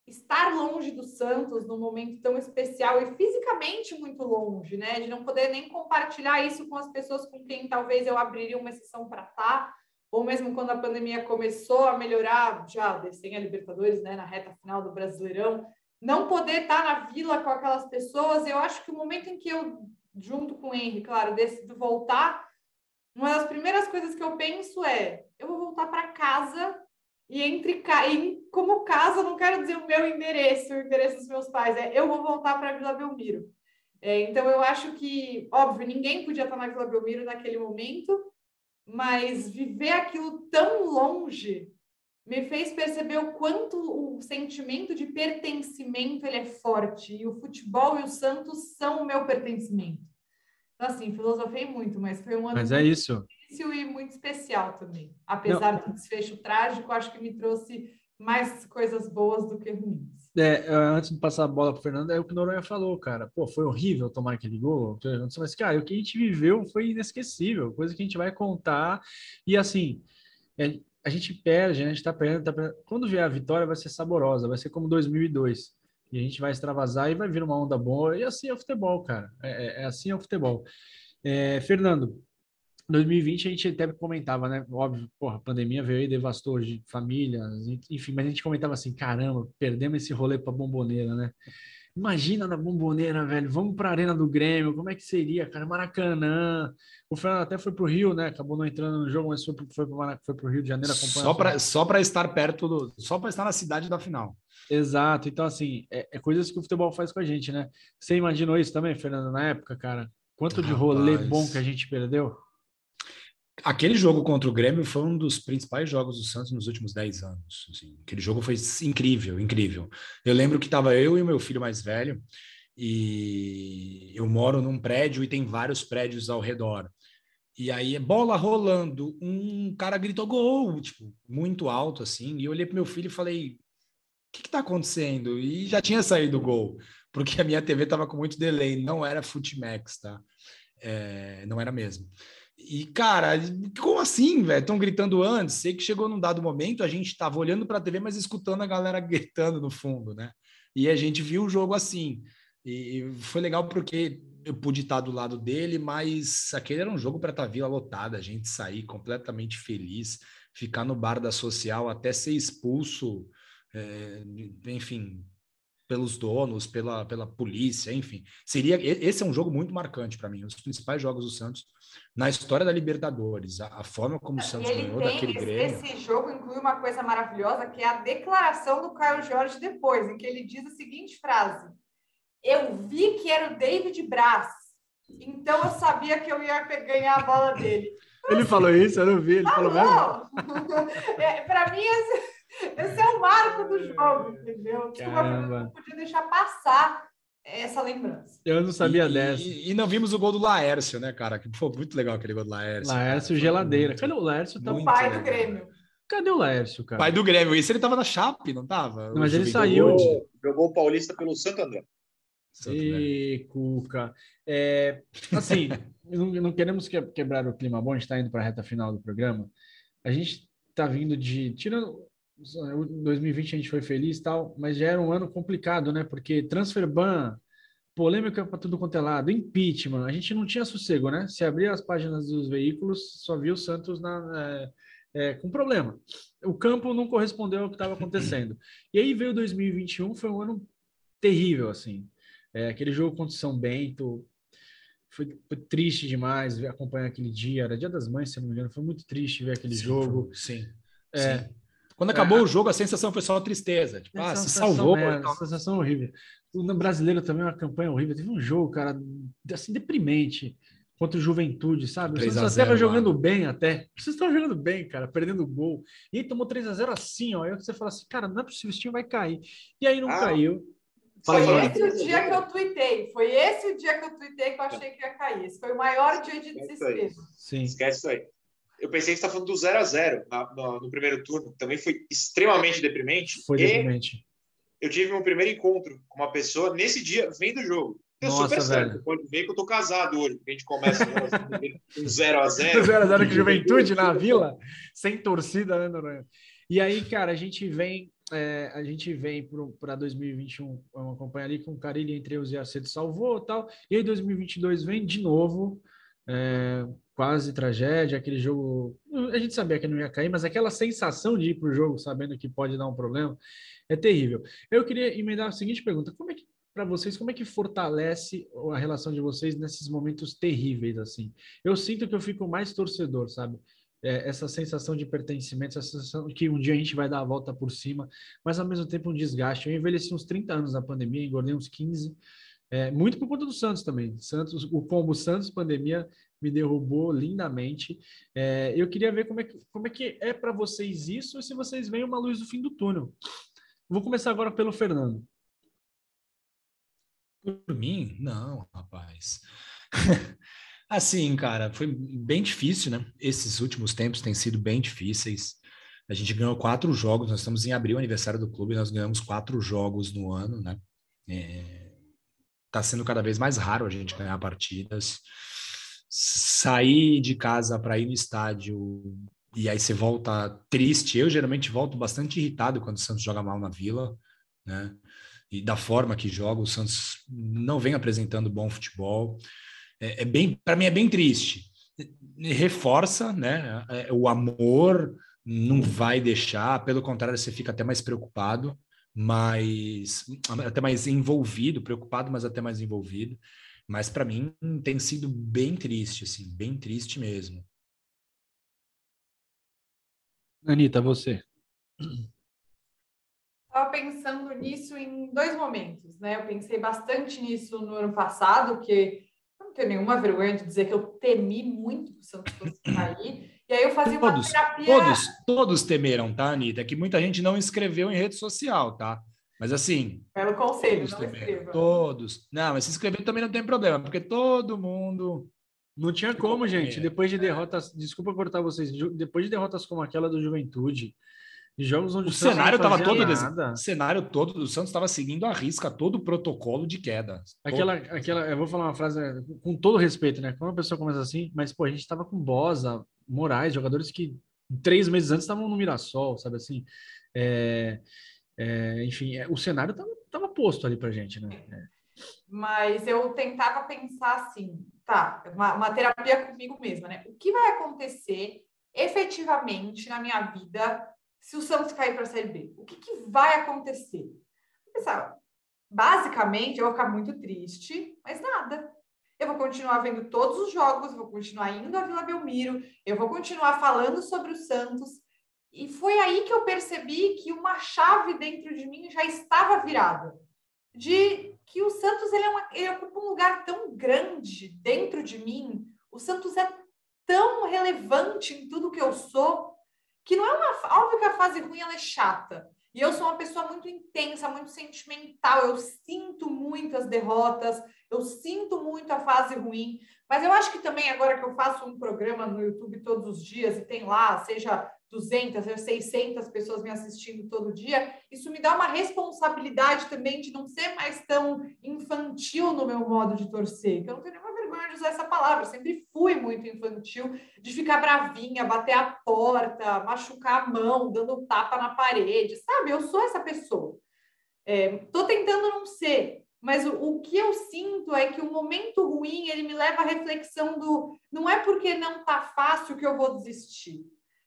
estar longe do Santos num momento tão especial e fisicamente muito longe, né, de não poder nem compartilhar isso com as pessoas com quem talvez eu abriria uma exceção para estar, tá, ou mesmo quando a pandemia começou a melhorar, já sem a Libertadores, né, na reta final do Brasileirão, não poder estar na vila com aquelas pessoas, eu acho que o momento em que eu, junto com o Henry, claro, decido voltar, uma das primeiras coisas que eu penso é: eu vou voltar para casa e entre como casa, não quero dizer o meu endereço, o endereço dos meus pais, é eu vou voltar para a Vila Belmiro. É, então eu acho que, óbvio, ninguém podia estar na Vila Belmiro naquele momento, mas viver aquilo tão longe me fez perceber o quanto o sentimento de pertencimento ele é forte e o futebol e o Santos são o meu pertencimento. Então, assim, filosofei muito, mas foi um ano mas é isso. Difícil e muito especial também. Apesar Não. do desfecho trágico, acho que me trouxe mais coisas boas do que ruins. É, antes de passar a bola para o Fernando, é o que o Noronha falou, cara. Pô, foi horrível tomar aquele gol. Mas, cara, o que a gente viveu foi inesquecível, coisa que a gente vai contar. E assim, é, a gente perde, né? a gente está perdendo, tá perdendo. Quando vier a vitória, vai ser saborosa, vai ser como 2002. E a gente vai extravasar e vai vir uma onda boa. E assim é o futebol, cara. É, é, é assim é o futebol. É, Fernando, 2020 a gente até comentava, né? Óbvio, porra, a pandemia veio e devastou de famílias, enfim, mas a gente comentava assim: caramba, perdemos esse rolê para bomboneira, né? Imagina na bomboneira, velho. Vamos para a Arena do Grêmio. Como é que seria, cara? Maracanã. O Fernando até foi para o Rio, né? Acabou não entrando no jogo, mas foi, foi para o Rio de Janeiro acompanhar. Só para estar perto do. Só para estar na cidade da final. Exato. Então, assim, é, é, coisas que o futebol faz com a gente, né? Você imaginou isso também, Fernando, na época, cara? Quanto de rolê bom que a gente perdeu? Aquele jogo contra o Grêmio foi um dos principais jogos do Santos nos últimos 10 anos. Assim. Aquele jogo foi incrível, incrível. Eu lembro que estava eu e o meu filho mais velho, e eu moro num prédio e tem vários prédios ao redor. E aí, bola rolando, um cara gritou gol, tipo, muito alto assim, e eu olhei para meu filho e falei: o que está acontecendo? E já tinha saído o gol, porque a minha TV estava com muito delay, não era Futimax, tá? É, não era mesmo. E, cara, como assim, velho? Estão gritando antes. Sei que chegou num dado momento, a gente estava olhando para a TV, mas escutando a galera gritando no fundo, né? E a gente viu o jogo assim. E foi legal porque eu pude estar do lado dele, mas aquele era um jogo para estar tá vila lotada, a gente sair completamente feliz, ficar no bar da social até ser expulso, é, enfim, pelos donos, pela, pela polícia, enfim. Seria esse é um jogo muito marcante para mim, um dos principais jogos do Santos na história da Libertadores, a, a forma como o Santos ganhou tem, daquele esse, Grêmio. Esse jogo inclui uma coisa maravilhosa, que é a declaração do Caio Jorge depois, em que ele diz a seguinte frase: Eu vi que era o David Braz, então eu sabia que eu ia ganhar a bola dele. Ele falou isso, eu não vi, ele falou, falou mesmo? é, para mim, esse, esse, é o marco do jogo, entendeu? Desculpa, não podia deixar passar essa lembrança. Eu não sabia e, dessa. E, e, não vimos o gol do Laércio, né, cara? Que foi muito legal aquele gol do Laércio. Laércio cara. geladeira. Cadê o Laércio? Tá o pai legal. do Grêmio. Cadê o Laércio, cara? Pai do Grêmio. Isso ele tava na Chape, não tava? Não, mas ele saiu. Jogou, jogou o Paulista pelo Santo André. E Cuca. É, assim, não, não, queremos quebrar o clima bom, a gente está indo para a reta final do programa. A gente está vindo de. Tirando 2020 a gente foi feliz e tal, mas já era um ano complicado, né? Porque transfer ban, polêmica para tudo quanto é lado, impeachment, a gente não tinha sossego, né? Se abrir as páginas dos veículos, só viu o Santos na, é, é, com problema. O campo não correspondeu ao que estava acontecendo. E aí veio 2021, foi um ano terrível, assim. É, aquele jogo contra o São Bento, foi, foi, triste demais ver, acompanhar aquele dia. Era Dia das Mães, se não me engano. Foi muito triste ver aquele sim, jogo. Foi, sim. É, sim. Quando acabou é, o jogo, a sensação foi só tristeza. Tipo, ah, se salvou. É, sensação horrível. No brasileiro também, uma campanha horrível. Teve um jogo, cara, assim, deprimente. contra o Juventude, sabe? O Santos até vai jogando bem até. Vocês estão jogando bem, cara, perdendo gol. E aí tomou 3 a 0 assim, ó. Aí você fala assim, cara, não é possível, esse time vai cair. E aí não ah, caiu. Foi esse o dia que eu tuitei. Foi esse o dia que eu tuitei que eu achei que ia cair. Esse foi o maior dia de desespero. Sim. Esquece isso aí. Eu pensei que você está falando do 0 a 0 no, primeiro turno. Também foi extremamente deprimente. Foi deprimente. Eu tive meu primeiro encontro com uma pessoa nesse dia, vendo o jogo. Deu Nossa, super velho. certo. Pode ver que eu tô casado hoje, porque a gente começa com 0 a 0 0 a 0 com juventude na vila, sem torcida, né, Noronha? E aí, cara, a gente vem, é, a gente vem para 2021, uma campanha ali com o Carilli entre os e Acedo salvou tal. E aí 2022 vem de novo, é, quase tragédia, aquele jogo. A gente sabia que não ia cair, mas aquela sensação de ir para o jogo sabendo que pode dar um problema é terrível. Eu queria emendar a seguinte pergunta: como é que para vocês, como é que fortalece a relação de vocês nesses momentos terríveis assim? Eu sinto que eu fico mais torcedor, sabe? É, essa sensação de pertencimento, essa sensação que um dia a gente vai dar a volta por cima, mas ao mesmo tempo um desgaste. Eu envelheci uns 30 anos na pandemia, engordei uns 15, é, muito por conta do Santos também. Santos, o combo Santos pandemia me derrubou lindamente. É, eu queria ver como é que, como é, que é para vocês isso e se vocês veem uma luz do fim do túnel. Vou começar agora pelo Fernando. Por mim? Não, rapaz. assim, cara, foi bem difícil, né? Esses últimos tempos têm sido bem difíceis. A gente ganhou quatro jogos, nós estamos em abril, aniversário do clube, nós ganhamos quatro jogos no ano, né? É, tá sendo cada vez mais raro a gente ganhar partidas. Sair de casa para ir no estádio e aí você volta triste. Eu geralmente volto bastante irritado quando o Santos joga mal na Vila, né? e da forma que joga, o Santos não vem apresentando bom futebol. É, é bem, para mim é bem triste. Reforça, né? É, o amor não vai deixar, pelo contrário, você fica até mais preocupado, mais até mais envolvido, preocupado, mas até mais envolvido. Mas para mim tem sido bem triste, assim, bem triste mesmo. Anitta, você estava pensando nisso em dois momentos, né? Eu pensei bastante nisso no ano passado, que não tenho nenhuma vergonha de dizer que eu temi muito que o Santos fosse cair. E aí eu fazia todos, uma terapia. Todos, todos temeram, tá, Anitta? É que muita gente não escreveu em rede social, tá? Mas assim. Pelo conselho, todos não escreva. Todos. Não, mas se escrever também não tem problema, porque todo mundo. Não tinha como, gente. Depois de derrotas, desculpa cortar vocês, depois de derrotas como aquela do Juventude, jogos onde o, o cenário estava todo nada. cenário todo do Santos estava seguindo a risca todo o protocolo de queda. Aquela, todo. aquela, eu vou falar uma frase com todo respeito, né? Quando a pessoa começa assim, mas pô, a gente estava com Bosa, Moraes, jogadores que três meses antes estavam no Mirassol, sabe assim? É, é, enfim, é, o cenário estava posto ali para gente, né? É. Mas eu tentava pensar assim, tá, uma, uma terapia comigo mesma, né? O que vai acontecer efetivamente na minha vida se o Santos cair para a Série B? O que, que vai acontecer? Pensar, basicamente, eu vou ficar muito triste, mas nada. Eu vou continuar vendo todos os jogos, vou continuar indo à Vila Belmiro, eu vou continuar falando sobre o Santos. E foi aí que eu percebi que uma chave dentro de mim já estava virada. De que o Santos ele, é uma, ele ocupa um lugar tão grande dentro de mim. O Santos é tão relevante em tudo que eu sou que não é uma. Óbvio que a fase ruim ela é chata. E eu sou uma pessoa muito intensa, muito sentimental. Eu sinto muitas derrotas, eu sinto muito a fase ruim. Mas eu acho que também, agora que eu faço um programa no YouTube todos os dias e tem lá, seja 200, seja 600 pessoas me assistindo todo dia, isso me dá uma responsabilidade também de não ser mais tão infantil no meu modo de torcer, que eu não tenho nenhuma vergonha de usar essa palavra, sempre fui muito infantil, de ficar bravinha, bater a porta, machucar a mão, dando tapa na parede, sabe? Eu sou essa pessoa. Estou é, tentando não ser, mas o, o, que eu sinto é que o momento ruim ele me leva à reflexão do não é porque não tá fácil que eu vou desistir.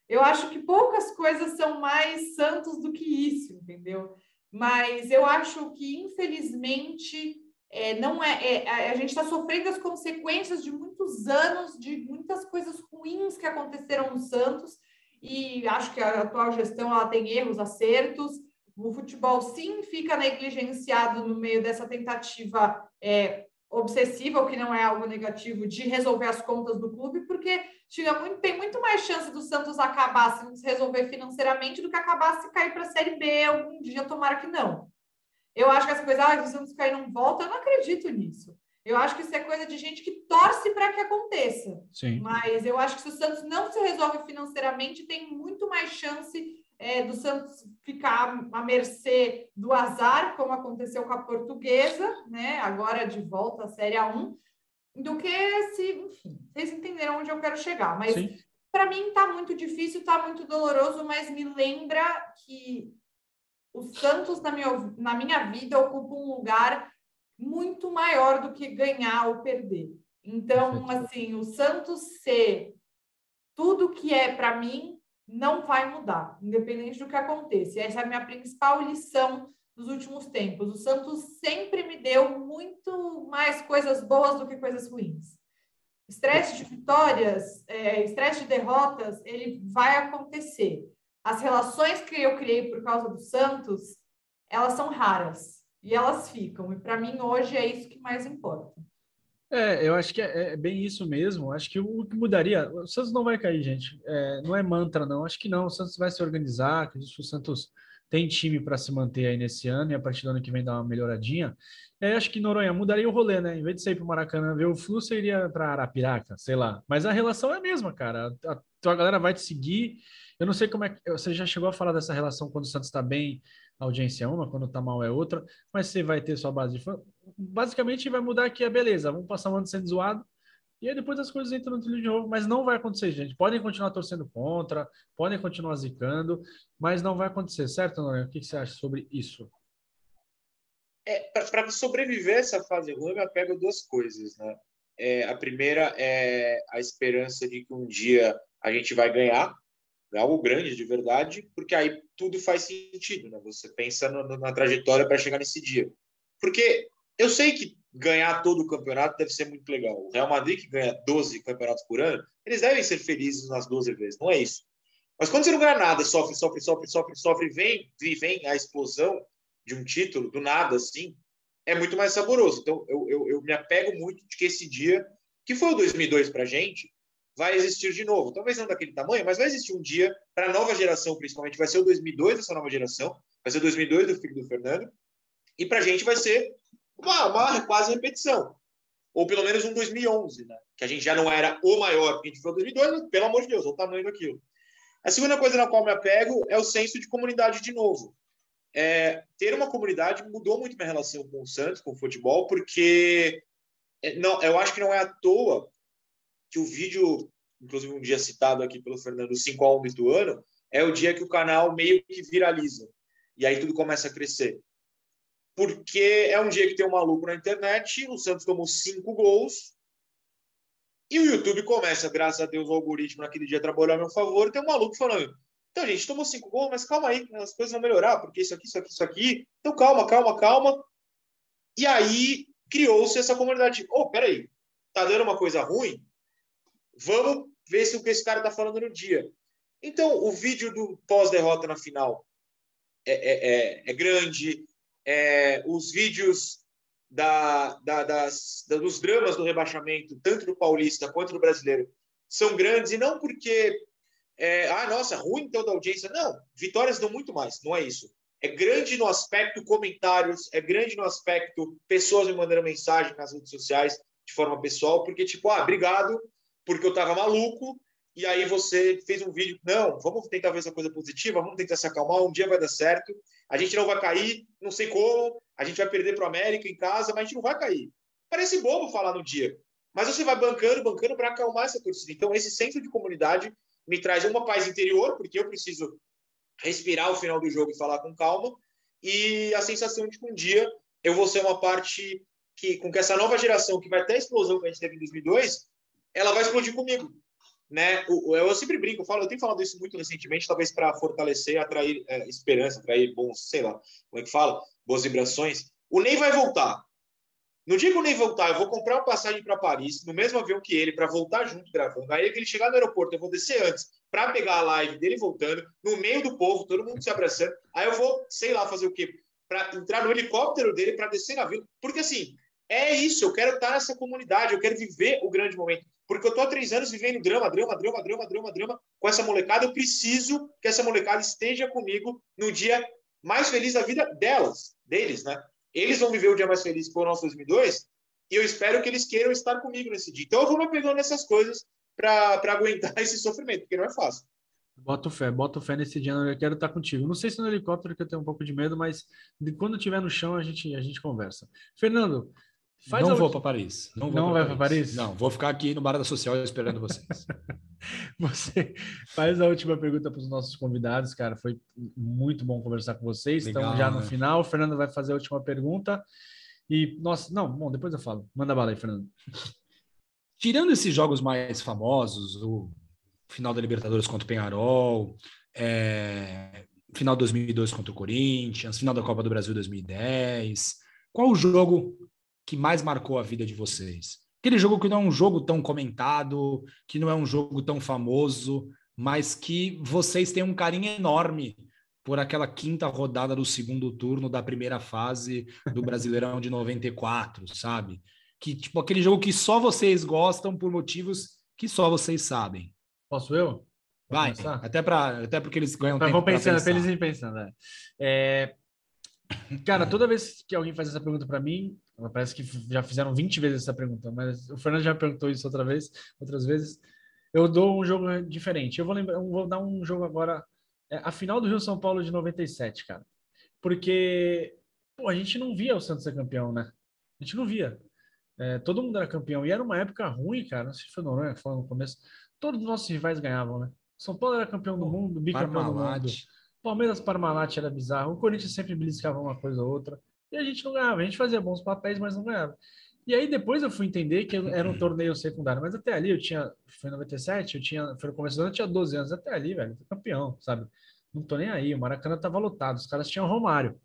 Eu acho que poucas coisas são mais santos do que isso, entendeu? Mas eu acho que infelizmente é, não é, é, a gente está sofrendo as consequências de muitos anos, de muitas coisas ruins que aconteceram no Santos, e acho que a atual gestão ela tem erros, acertos. O futebol sim fica negligenciado no meio dessa tentativa é, obsessiva, o que não é algo negativo, de resolver as contas do clube, porque tinha muito, tem muito mais chance do Santos acabar se resolver financeiramente do que acabar se cair para a Série B algum dia, tomara que não. Eu acho que essa coisa, ah, o Santos cair não volta, eu não acredito nisso. Eu acho que isso é coisa de gente que torce para que aconteça. Sim. Mas eu acho que se o Santos não se resolve financeiramente, tem muito mais chance é, do Santos ficar à mercê do azar, como aconteceu com a portuguesa, né? Agora de volta à Série A1, do que se, enfim, vocês entenderam onde eu quero chegar. Mas para mim está muito difícil, está muito doloroso, mas me lembra que o Santos, na minha, na minha vida, ocupa um lugar muito maior do que ganhar ou perder. Então, assim, o Santos ser tudo que é para mim não vai mudar, independente do que aconteça. Essa é a minha principal lição dos últimos tempos. O Santos sempre me deu muito mais coisas boas do que coisas ruins. Estresse de vitórias, é, estresse de derrotas, ele vai acontecer. As relações que eu criei por causa do Santos, elas são raras e elas ficam. E para mim, hoje, é isso que mais importa. É, eu acho que é, é, bem isso mesmo. Acho que o que mudaria. O Santos não vai cair, gente. É, não é mantra, não. Acho que não. O Santos vai se organizar. Acredito que o Santos tem time para se manter aí nesse ano e a partir do ano que vem dar uma melhoradinha. É, acho que Noronha mudaria o rolê, né? Em vez de sair para o Maracanã ver o Flu, você iria para Arapiraca, sei lá. Mas a relação é a mesma, cara. A, tua galera vai te seguir. Eu não sei como é que. Você já chegou a falar dessa relação quando o Santos está bem a audiência é uma, quando tá mal é outra, mas você vai ter sua base de fã. Basicamente vai mudar aqui a beleza, vamos passar um ano sendo zoado, e aí depois as coisas entram no trilho de novo, mas não vai acontecer, gente. Podem continuar torcendo contra, podem continuar zicando, mas não vai acontecer, certo, Noronha? O que você acha sobre isso? É, para sobreviver essa fase ruim, eu pego duas coisas, né? É, a primeira é a esperança de que um dia a gente vai ganhar, é algo grande de verdade, porque aí tudo faz sentido, né? Você pensa no, na trajetória para chegar nesse dia. Porque eu sei que ganhar todo o campeonato deve ser muito legal. O Real Madrid, que ganha 12 campeonatos por ano, eles devem ser felizes nas 12 vezes, não é isso. Mas quando você não ganha nada, sofre, sofre, sofre, sofre, sofre, vem, vem a explosão de um título, do nada, assim, é muito mais saboroso. Então, eu, eu, eu me apego muito de que esse dia, que foi o 2002 para a gente, vai existir de novo. Talvez não daquele tamanho, mas vai existir um dia para a nova geração, principalmente. Vai ser o 2002 dessa nova geração, vai ser o 2002 do filho do Fernando, e para a gente vai ser uma, uma quase repetição. Ou pelo menos um 2011, né? que a gente já não era o maior, porque a gente foi o 2002, mas, pelo amor de Deus, o tamanho daquilo. A segunda coisa na qual me apego é o senso de comunidade de novo. É, ter uma comunidade mudou muito minha relação com o Santos, com o futebol, porque é, não, eu acho que não é à toa que o vídeo, inclusive um dia citado aqui pelo Fernando, 5 a 1 lituano, é o dia que o canal meio que viraliza. E aí tudo começa a crescer. Porque é um dia que tem um maluco na internet, o Santos tomou cinco gols, e o YouTube começa, graças a Deus, o algoritmo naquele dia trabalhou a meu favor, tem um maluco falando, então, gente, tomou cinco gols, mas calma aí, as coisas vão melhorar, porque isso aqui, isso aqui, isso aqui. Então, calma, calma, calma. E aí criou-se essa comunidade. Oh, peraí, tá dando uma coisa ruim? Vamos ver se o que esse cara está falando no dia. Então, o vídeo do pós-derrota na final é, é, é, é grande. É, os vídeos da, da, das, da, dos dramas do rebaixamento, tanto do paulista quanto do brasileiro, são grandes. E não porque, é, ah, nossa, ruim então da audiência. Não, vitórias dão muito mais, não é isso. É grande no aspecto comentários, é grande no aspecto pessoas me mandando mensagem nas redes sociais de forma pessoal, porque, tipo, ah, obrigado, porque eu estava maluco, e aí você fez um vídeo, não, vamos tentar ver essa coisa positiva, vamos tentar se acalmar, um dia vai dar certo, a gente não vai cair, não sei como, a gente vai perder para o América em casa, mas a gente não vai cair. Parece bobo falar no dia, mas você vai bancando, bancando para acalmar essa torcida. Então, esse centro de comunidade me traz uma paz interior, porque eu preciso respirar o final do jogo e falar com calma, e a sensação de que um dia eu vou ser uma parte que, com que essa nova geração, que vai ter a explosão que a gente teve em 2002, ela vai explodir comigo. Né? Eu sempre brinco, eu, falo, eu tenho falado isso muito recentemente, talvez para fortalecer, atrair é, esperança, atrair bons, sei lá, como é que fala? Boas vibrações. O Ney vai voltar. No dia que o Ney voltar, eu vou comprar uma passagem para Paris, no mesmo avião que ele, para voltar junto gravando. Aí, ele chegar no aeroporto, eu vou descer antes, para pegar a live dele voltando, no meio do povo, todo mundo se abraçando. Aí eu vou, sei lá, fazer o quê? Para entrar no helicóptero dele, para descer na vila. Porque assim, é isso, eu quero estar nessa comunidade, eu quero viver o grande momento. Porque eu estou há três anos vivendo drama, drama, drama, drama, drama, drama com essa molecada. Eu preciso que essa molecada esteja comigo no dia mais feliz da vida delas, deles, né? Eles vão viver o dia mais feliz foi o nosso 2002 e eu espero que eles queiram estar comigo nesse dia. Então eu vou me pegando nessas coisas para aguentar esse sofrimento, porque não é fácil. Boto fé, boto fé nesse dia, eu quero estar contigo. Não sei se no helicóptero que eu tenho um pouco de medo, mas de, quando estiver no chão a gente, a gente conversa. Fernando, Faz não vou para Paris. Não, não vai para Paris. Não, vou ficar aqui no Bar da Social esperando vocês. você faz a última pergunta para os nossos convidados, cara. Foi muito bom conversar com vocês. Legal, Estamos já no né? final. O Fernando vai fazer a última pergunta. E, nossa, não, bom, depois eu falo. Manda bala aí, Fernando. Tirando esses jogos mais famosos, o final da Libertadores contra o Penharol, é, final de 2002 contra o Corinthians, final da Copa do Brasil 2010, qual o jogo que mais marcou a vida de vocês? Aquele jogo que não é um jogo tão comentado, que não é um jogo tão famoso, mas que vocês têm um carinho enorme por aquela quinta rodada do segundo turno da primeira fase do Brasileirão de 94, sabe? Que tipo aquele jogo que só vocês gostam por motivos que só vocês sabem. Posso eu? Vai, até para até porque eles ganham Mas tempo. Vou pensando, pensar. eles pensando. É. É... Cara, toda vez que alguém faz essa pergunta para mim, Parece que já fizeram 20 vezes essa pergunta, mas o Fernando já perguntou isso outra vez, outras vezes. Eu dou um jogo diferente. Eu vou lembrar, eu vou dar um jogo agora, é, a final do Rio São Paulo de 97, cara. Porque pô, a gente não via o Santos ser campeão, né? A gente não via. É, todo mundo era campeão. E era uma época ruim, cara. Não sei se foi no, né, foi no começo. Todos os nossos rivais ganhavam, né? São Paulo era campeão do mundo, bicampeão do mundo. Palmeiras Parmalat era bizarro. O Corinthians sempre beliscava uma coisa ou outra. E a gente não ganhava. A gente fazia bons papéis, mas não ganhava. E aí depois eu fui entender que era um torneio secundário. Mas até ali eu tinha. Foi em 97, eu tinha. Foi no começo do ano, eu tinha 12 anos. Até ali, velho, campeão, sabe? Não tô nem aí. O Maracanã tava lotado. Os caras tinham Romário.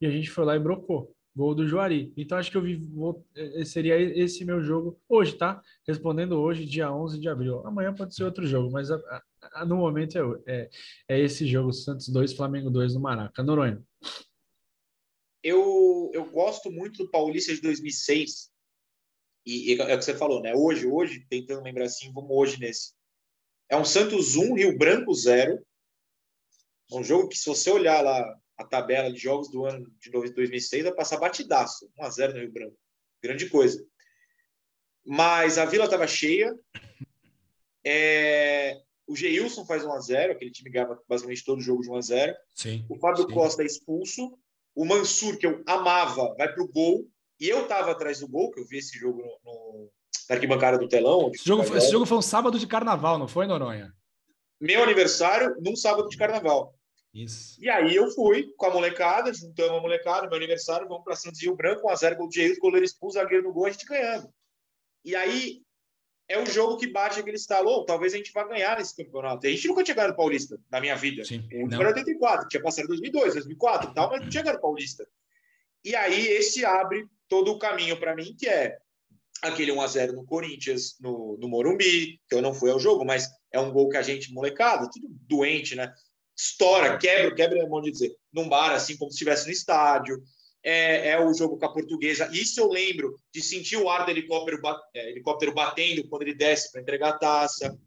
E a gente foi lá e brocou. Gol do Juari. Então acho que eu vi. Vou, eh, seria esse meu jogo hoje, tá? Respondendo hoje, dia 11 de abril. Amanhã pode ser outro jogo, mas a, a, no momento é, é, é, esse jogo: Santos 2, Flamengo 2 no Maracanã. Noronha eu, eu gosto muito do Paulista de 2006. E, e, é o que você falou, né? Hoje, hoje, tentando lembrar assim, vamos hoje nesse. É um Santos 1, Rio Branco 0. É um jogo que, se você olhar lá a tabela de jogos do ano de 2006, vai passar batidaço. 1 a 0 no Rio Branco. Grande coisa. Mas a Vila estava cheia. É... O Geilson faz 1 a 0 aquele time ganhava basicamente todo jogo de 1 a 0 sim, O Fábio sim. Costa é expulso o Mansur, que eu amava, vai para o gol. E eu estava atrás do gol, que eu vi esse jogo no, no na arquibancada do telão. Esse jogo, esse jogo foi um sábado de carnaval, não foi, Noronha? Meu aniversário num sábado de carnaval. Isso. E aí eu fui com a molecada, juntamos a molecada, meu aniversário, vamos para Santos Rio Branco, 1x0 gol de goleiro expulso, zagueiro no gol, a gente ganhando. E aí é o jogo que bate aquele estalo, oh, talvez a gente vá ganhar nesse campeonato. A gente nunca tinha ganhado Paulista na minha vida. Sim, o último era 84, tinha passado em 2002, 2004 e tal, mas não tinha ganhado Paulista. E aí esse abre todo o caminho para mim, que é aquele 1 a 0 no Corinthians, no, no Morumbi, que eu não fui ao jogo, mas é um gol que a gente, molecada, tudo doente, né? Estoura, quebra, quebra, é bom de dizer, num bar, assim, como se estivesse no estádio é, é, o jogo com a portuguesa. Isso eu lembro de sentir o ar do helicóptero, é, helicóptero batendo quando ele desce para entregar a taça.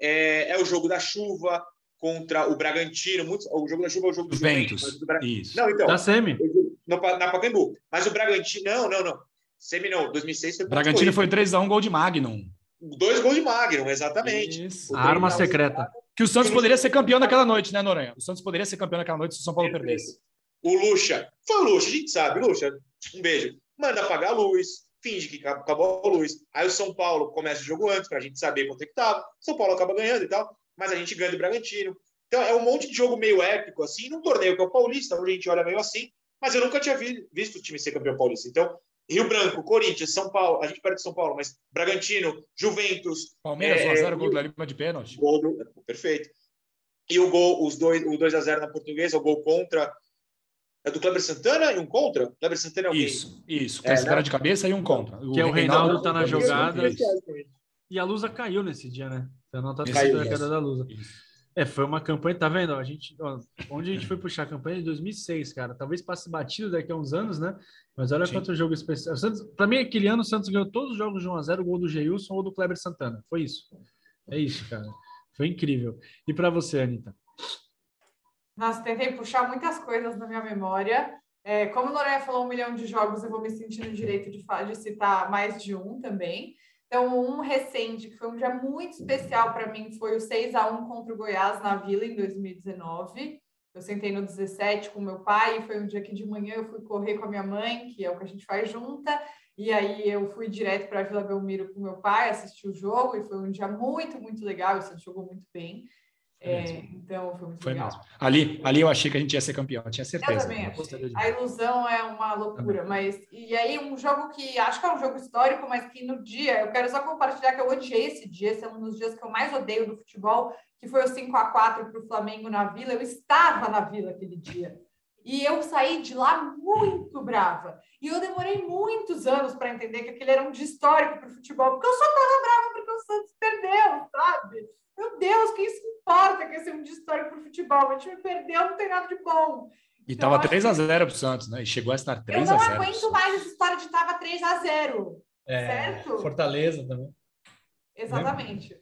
É, é, o jogo da chuva contra o Bragantino. Muito, o jogo da chuva é o jogo do Juventus. Bra... Isso. Não, então. Da Semi. No, na Pacaembu. Mas o Bragantino. Não, não, não. Semi não. 2006 foi. Bragantino foi 3x1, gol de Magnum. Dois gols de Magnum, exatamente. Isso. A arma secreta. Que o Santos poderia ser campeão naquela noite, né, Noronha? O Santos poderia ser campeão naquela noite se o São Paulo perdesse. O Lucha, foi o Lucha, a gente sabe, Lucha, um beijo. Manda apagar a luz, finge que acabou a luz. Aí o São Paulo começa o jogo antes, para a gente saber quanto é que tava. São Paulo acaba ganhando e tal, mas a gente ganha do Bragantino. Então é um monte de jogo meio épico, assim, num torneio que é o Paulista, onde a gente olha meio assim, mas eu nunca tinha visto o time ser campeão paulista. Então, Rio Branco, Corinthians, São Paulo, a gente perde São Paulo, mas Bragantino, Juventus. Palmeiras, é, 1x0, gol do Lima de pênalti. Gol do, perfeito. E o gol, os dois, o 2x0 na portuguesa, o gol contra é do Kleber Santana e um contra? Kleber Santana é alguém? Isso, isso. Kleber é, Santana né? de cabeça e um contra. O que é o Reinaldo, Reinaldo tá na jogada. E a Lusa caiu nesse dia, né? Você não tá caiu, a queda da Lusa. É, foi uma campanha, tá vendo? A gente, ó, onde a gente foi puxar a campanha em 2006, cara. Talvez passe batido daqui a uns anos, né? Mas olha Sim. quanto jogo especial. Para mim, aquele ano o Santos ganhou todos os jogos de 1 a 0 o gol do Geilson ou do Kleber Santana. Foi isso. É isso, cara. Foi incrível. E para você, Anitta? Nossa, tentei puxar muitas coisas na minha memória. É, como o Noronha falou um milhão de jogos, eu vou me sentir no direito de, de citar mais de um também. Então, um recente, que foi um dia muito especial para mim, foi o 6 a 1 contra o Goiás na Vila em 2019. Eu sentei no 17 com meu pai, e foi um dia que de manhã eu fui correr com a minha mãe, que é o que a gente faz junta, e aí eu fui direto para a Vila Belmiro com meu pai, assistir o jogo, e foi um dia muito, muito legal, o Santos jogou muito bem. É, então foi muito foi legal. Mesmo. Ali, ali eu achei que a gente ia ser campeão, tinha certeza. Também. A ilusão é uma loucura, mas e aí um jogo que acho que é um jogo histórico, mas que no dia, eu quero só compartilhar que eu odiei esse dia, esse é um dos dias que eu mais odeio do futebol, que foi o 5 a 4 para o Flamengo na Vila. Eu estava na Vila aquele dia. E eu saí de lá muito brava. E eu demorei muitos anos para entender que aquele era um dia histórico para o futebol, porque eu só estava brava porque o Santos perdeu, sabe? Meu Deus, quem se importa que esse é um dia histórico para o futebol? A gente me perdeu, não tem nada de bom. E então, tava 3 a 0 para o Santos, né? E chegou a estar 3 a 0. Eu não aguento mais essa história de tava 3 a 0. É, certo? Fortaleza também. Exatamente.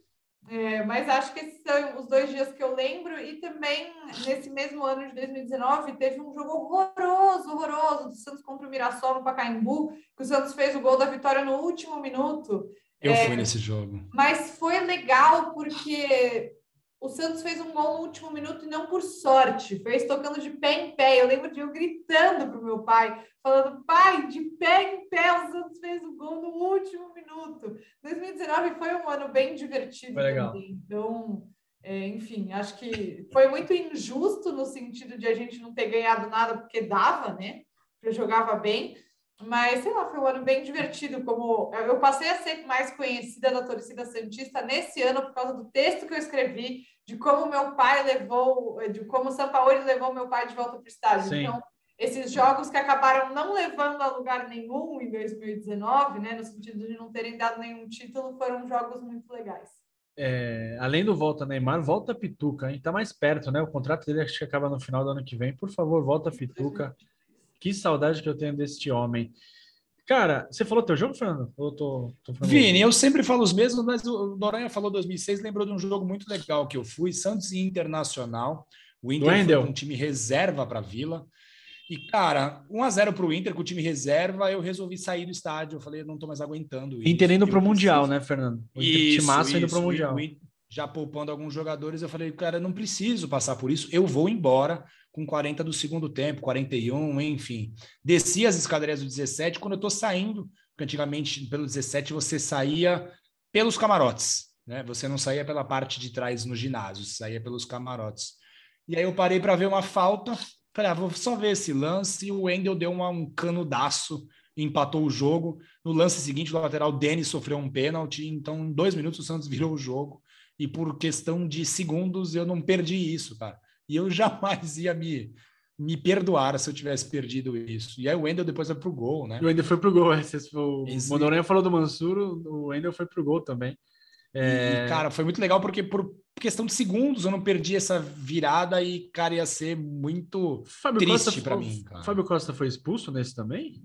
É, mas acho que esses são os dois dias que eu lembro. E também, nesse mesmo ano de 2019, teve um jogo horroroso, horroroso, do Santos contra o Mirassol no Pacaembu, que o Santos fez o gol da vitória no último minuto. Eu é, fui nesse jogo. Mas foi legal porque o Santos fez um gol no último minuto e não por sorte, fez tocando de pé em pé. Eu lembro de eu gritando para o meu pai, falando: pai, de pé em pé, o Santos fez o gol no último minuto. 2019 foi um ano bem divertido foi legal. também. Então, é, enfim, acho que foi muito injusto no sentido de a gente não ter ganhado nada porque dava, né? Porque jogava bem. Mas, sei lá, foi um ano bem divertido. Como eu passei a ser mais conhecida da torcida Santista nesse ano por causa do texto que eu escrevi, de como meu pai levou, de como o São Paulo levou meu pai de volta para o estádio. Sim. Então, esses jogos que acabaram não levando a lugar nenhum em 2019, né, no sentido de não terem dado nenhum título, foram jogos muito legais. É, além do volta Neymar, volta Pituca, a gente tá mais perto, né? O contrato dele acho que acaba no final do ano que vem. Por favor, volta Pituca. Que saudade que eu tenho deste homem. Cara, você falou teu jogo, Fernando? Eu tô, tô Vini, eu sempre falo os mesmos, mas o Noronha falou 2006, lembrou de um jogo muito legal que eu fui, Santos Internacional. O Inter foi um time reserva para Vila. E, cara, 1x0 para o Inter com o time reserva, eu resolvi sair do estádio. Eu falei, não estou mais aguentando isso. Inter indo para o Mundial, né, Fernando? O Inter isso, indo para o Mundial. Já poupando alguns jogadores, eu falei, cara, não preciso passar por isso, eu vou embora com 40 do segundo tempo, 41, enfim. Desci as escadarias do 17 quando eu estou saindo, porque antigamente pelo 17 você saía pelos camarotes, né? Você não saía pela parte de trás no ginásio, você saía pelos camarotes. E aí eu parei para ver uma falta, falei, ah, vou só ver esse lance, e o Wendel deu uma, um canudaço, empatou o jogo. No lance seguinte, o lateral Denis sofreu um pênalti, então em dois minutos o Santos virou o jogo, e por questão de segundos eu não perdi isso, cara. E eu jamais ia me, me perdoar se eu tivesse perdido isso. E aí o Wendel depois foi pro gol, né? O Wendel foi pro gol. O Esse... Falou do Mansuro, o Wendel foi pro gol também. É... E, cara, foi muito legal porque por questão de segundos eu não perdi essa virada e, cara, ia ser muito Fábio triste para mim. Cara. Fábio Costa foi expulso nesse também?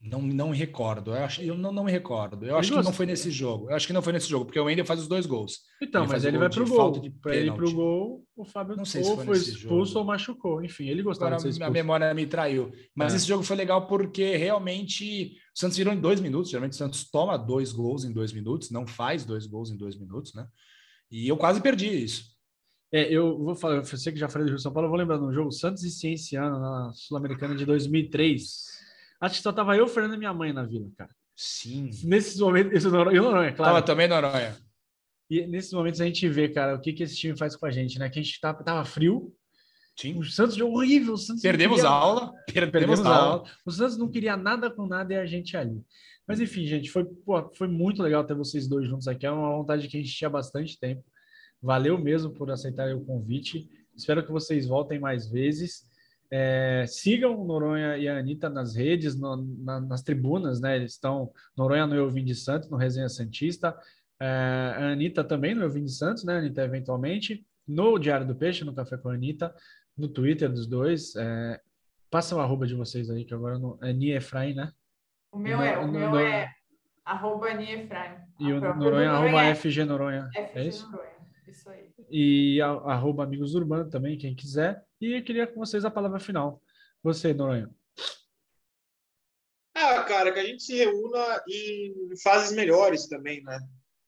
Não, não me recordo. Eu, acho, eu não, não me recordo. Eu ele acho que não foi nesse jogo. Eu acho que não foi nesse jogo, porque o Wendel faz os dois gols. Então, ele mas ele vai pro gol. Para ele pro gol, o Fábio não sei se foi, foi expulso jogo. ou machucou. Enfim, ele gostava Agora, de ser. A memória me traiu. Mas é. esse jogo foi legal porque realmente o Santos virou em dois minutos. Geralmente o Santos toma dois gols em dois minutos, não faz dois gols em dois minutos, né? E eu quase perdi isso. É, eu vou falar, você que já falei do Rio São Paulo, eu vou lembrar de um jogo Santos e Cienciano na Sul-Americana de 2003 Acho que só tava eu, Fernando e minha mãe na vila, cara. Sim. Nesses momentos, isso não, eu não, é claro. Tava também Noronha. E nesses momentos a gente vê, cara, o que, que esse time faz com a gente, né? Que a gente tava, tava frio. Sim. O Santos jogou horrível. Santos perdemos queria... aula. Perdemos, perdemos aula. aula. O Santos não queria nada com nada e a gente ali. Mas enfim, gente, foi, pô, foi muito legal ter vocês dois juntos aqui. É uma vontade que a gente tinha bastante tempo. Valeu mesmo por aceitarem o convite. Espero que vocês voltem mais vezes. É, sigam o Noronha e a Anitta nas redes, no, na, nas tribunas, né? Eles estão Noronha no Elvin de Santos, no Resenha Santista. É, a Anitta também no Elvin de Santos, né, Anitta, eventualmente. no Diário do Peixe, no Café com a Anitta, no Twitter dos dois. É, passa o arroba de vocês aí, que agora não, é Nia Efraim, né? O meu é, o no, meu no, é arroba Nia Efraim. E o Noronha, arroba é FG Noronha. FG é isso? Noronha, isso aí. E a, arroba Amigos Urbano também, quem quiser. E eu queria com vocês a palavra final. Você, Noronha. Ah, cara, que a gente se reúna em fases melhores também, né?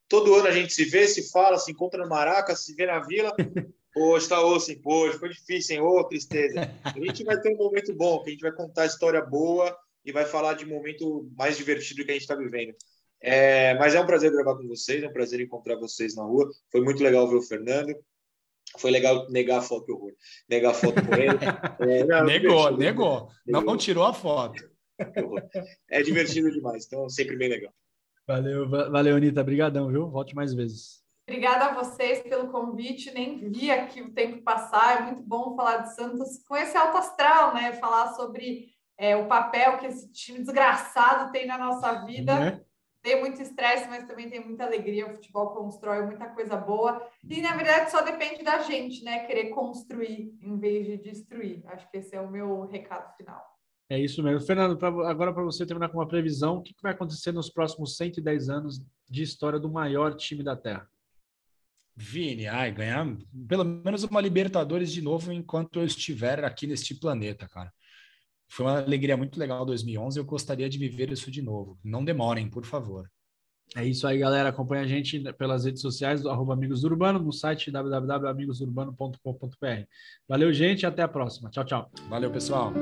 Todo ano a gente se vê, se fala, se encontra no Maraca, se vê na vila. Poxa, tá osso, hein? Poxa, foi difícil, hein? Ô, tristeza. A gente vai ter um momento bom, que a gente vai contar história boa e vai falar de um momento mais divertido que a gente está vivendo. É, mas é um prazer gravar com vocês, é um prazer encontrar vocês na rua. Foi muito legal ver o Fernando. Foi legal negar a foto, que horror. Negar a foto com ele. É, não, negou, negou. Não, não tirou a foto. É divertido demais, então sempre bem legal. Valeu, valeu, Anitta. Obrigadão, viu? Volte mais vezes. Obrigada a vocês pelo convite. Nem vi aqui o tempo passar. É muito bom falar de Santos com esse alto astral, né? Falar sobre é, o papel que esse time desgraçado tem na nossa vida. Né? Tem muito estresse, mas também tem muita alegria. O futebol constrói muita coisa boa. E, na verdade, só depende da gente, né? Querer construir em vez de destruir. Acho que esse é o meu recado final. É isso mesmo. Fernando, pra, agora para você terminar com uma previsão, o que, que vai acontecer nos próximos 110 anos de história do maior time da Terra? Vini, ai, ganhar pelo menos uma Libertadores de novo enquanto eu estiver aqui neste planeta, cara. Foi uma alegria muito legal 2011, eu gostaria de viver isso de novo. Não demorem, por favor. É isso aí, galera. Acompanhe a gente pelas redes sociais do arroba Amigos Urbano, no site www.amigosurbano.com.br. Valeu, gente, até a próxima. Tchau, tchau. Valeu, pessoal.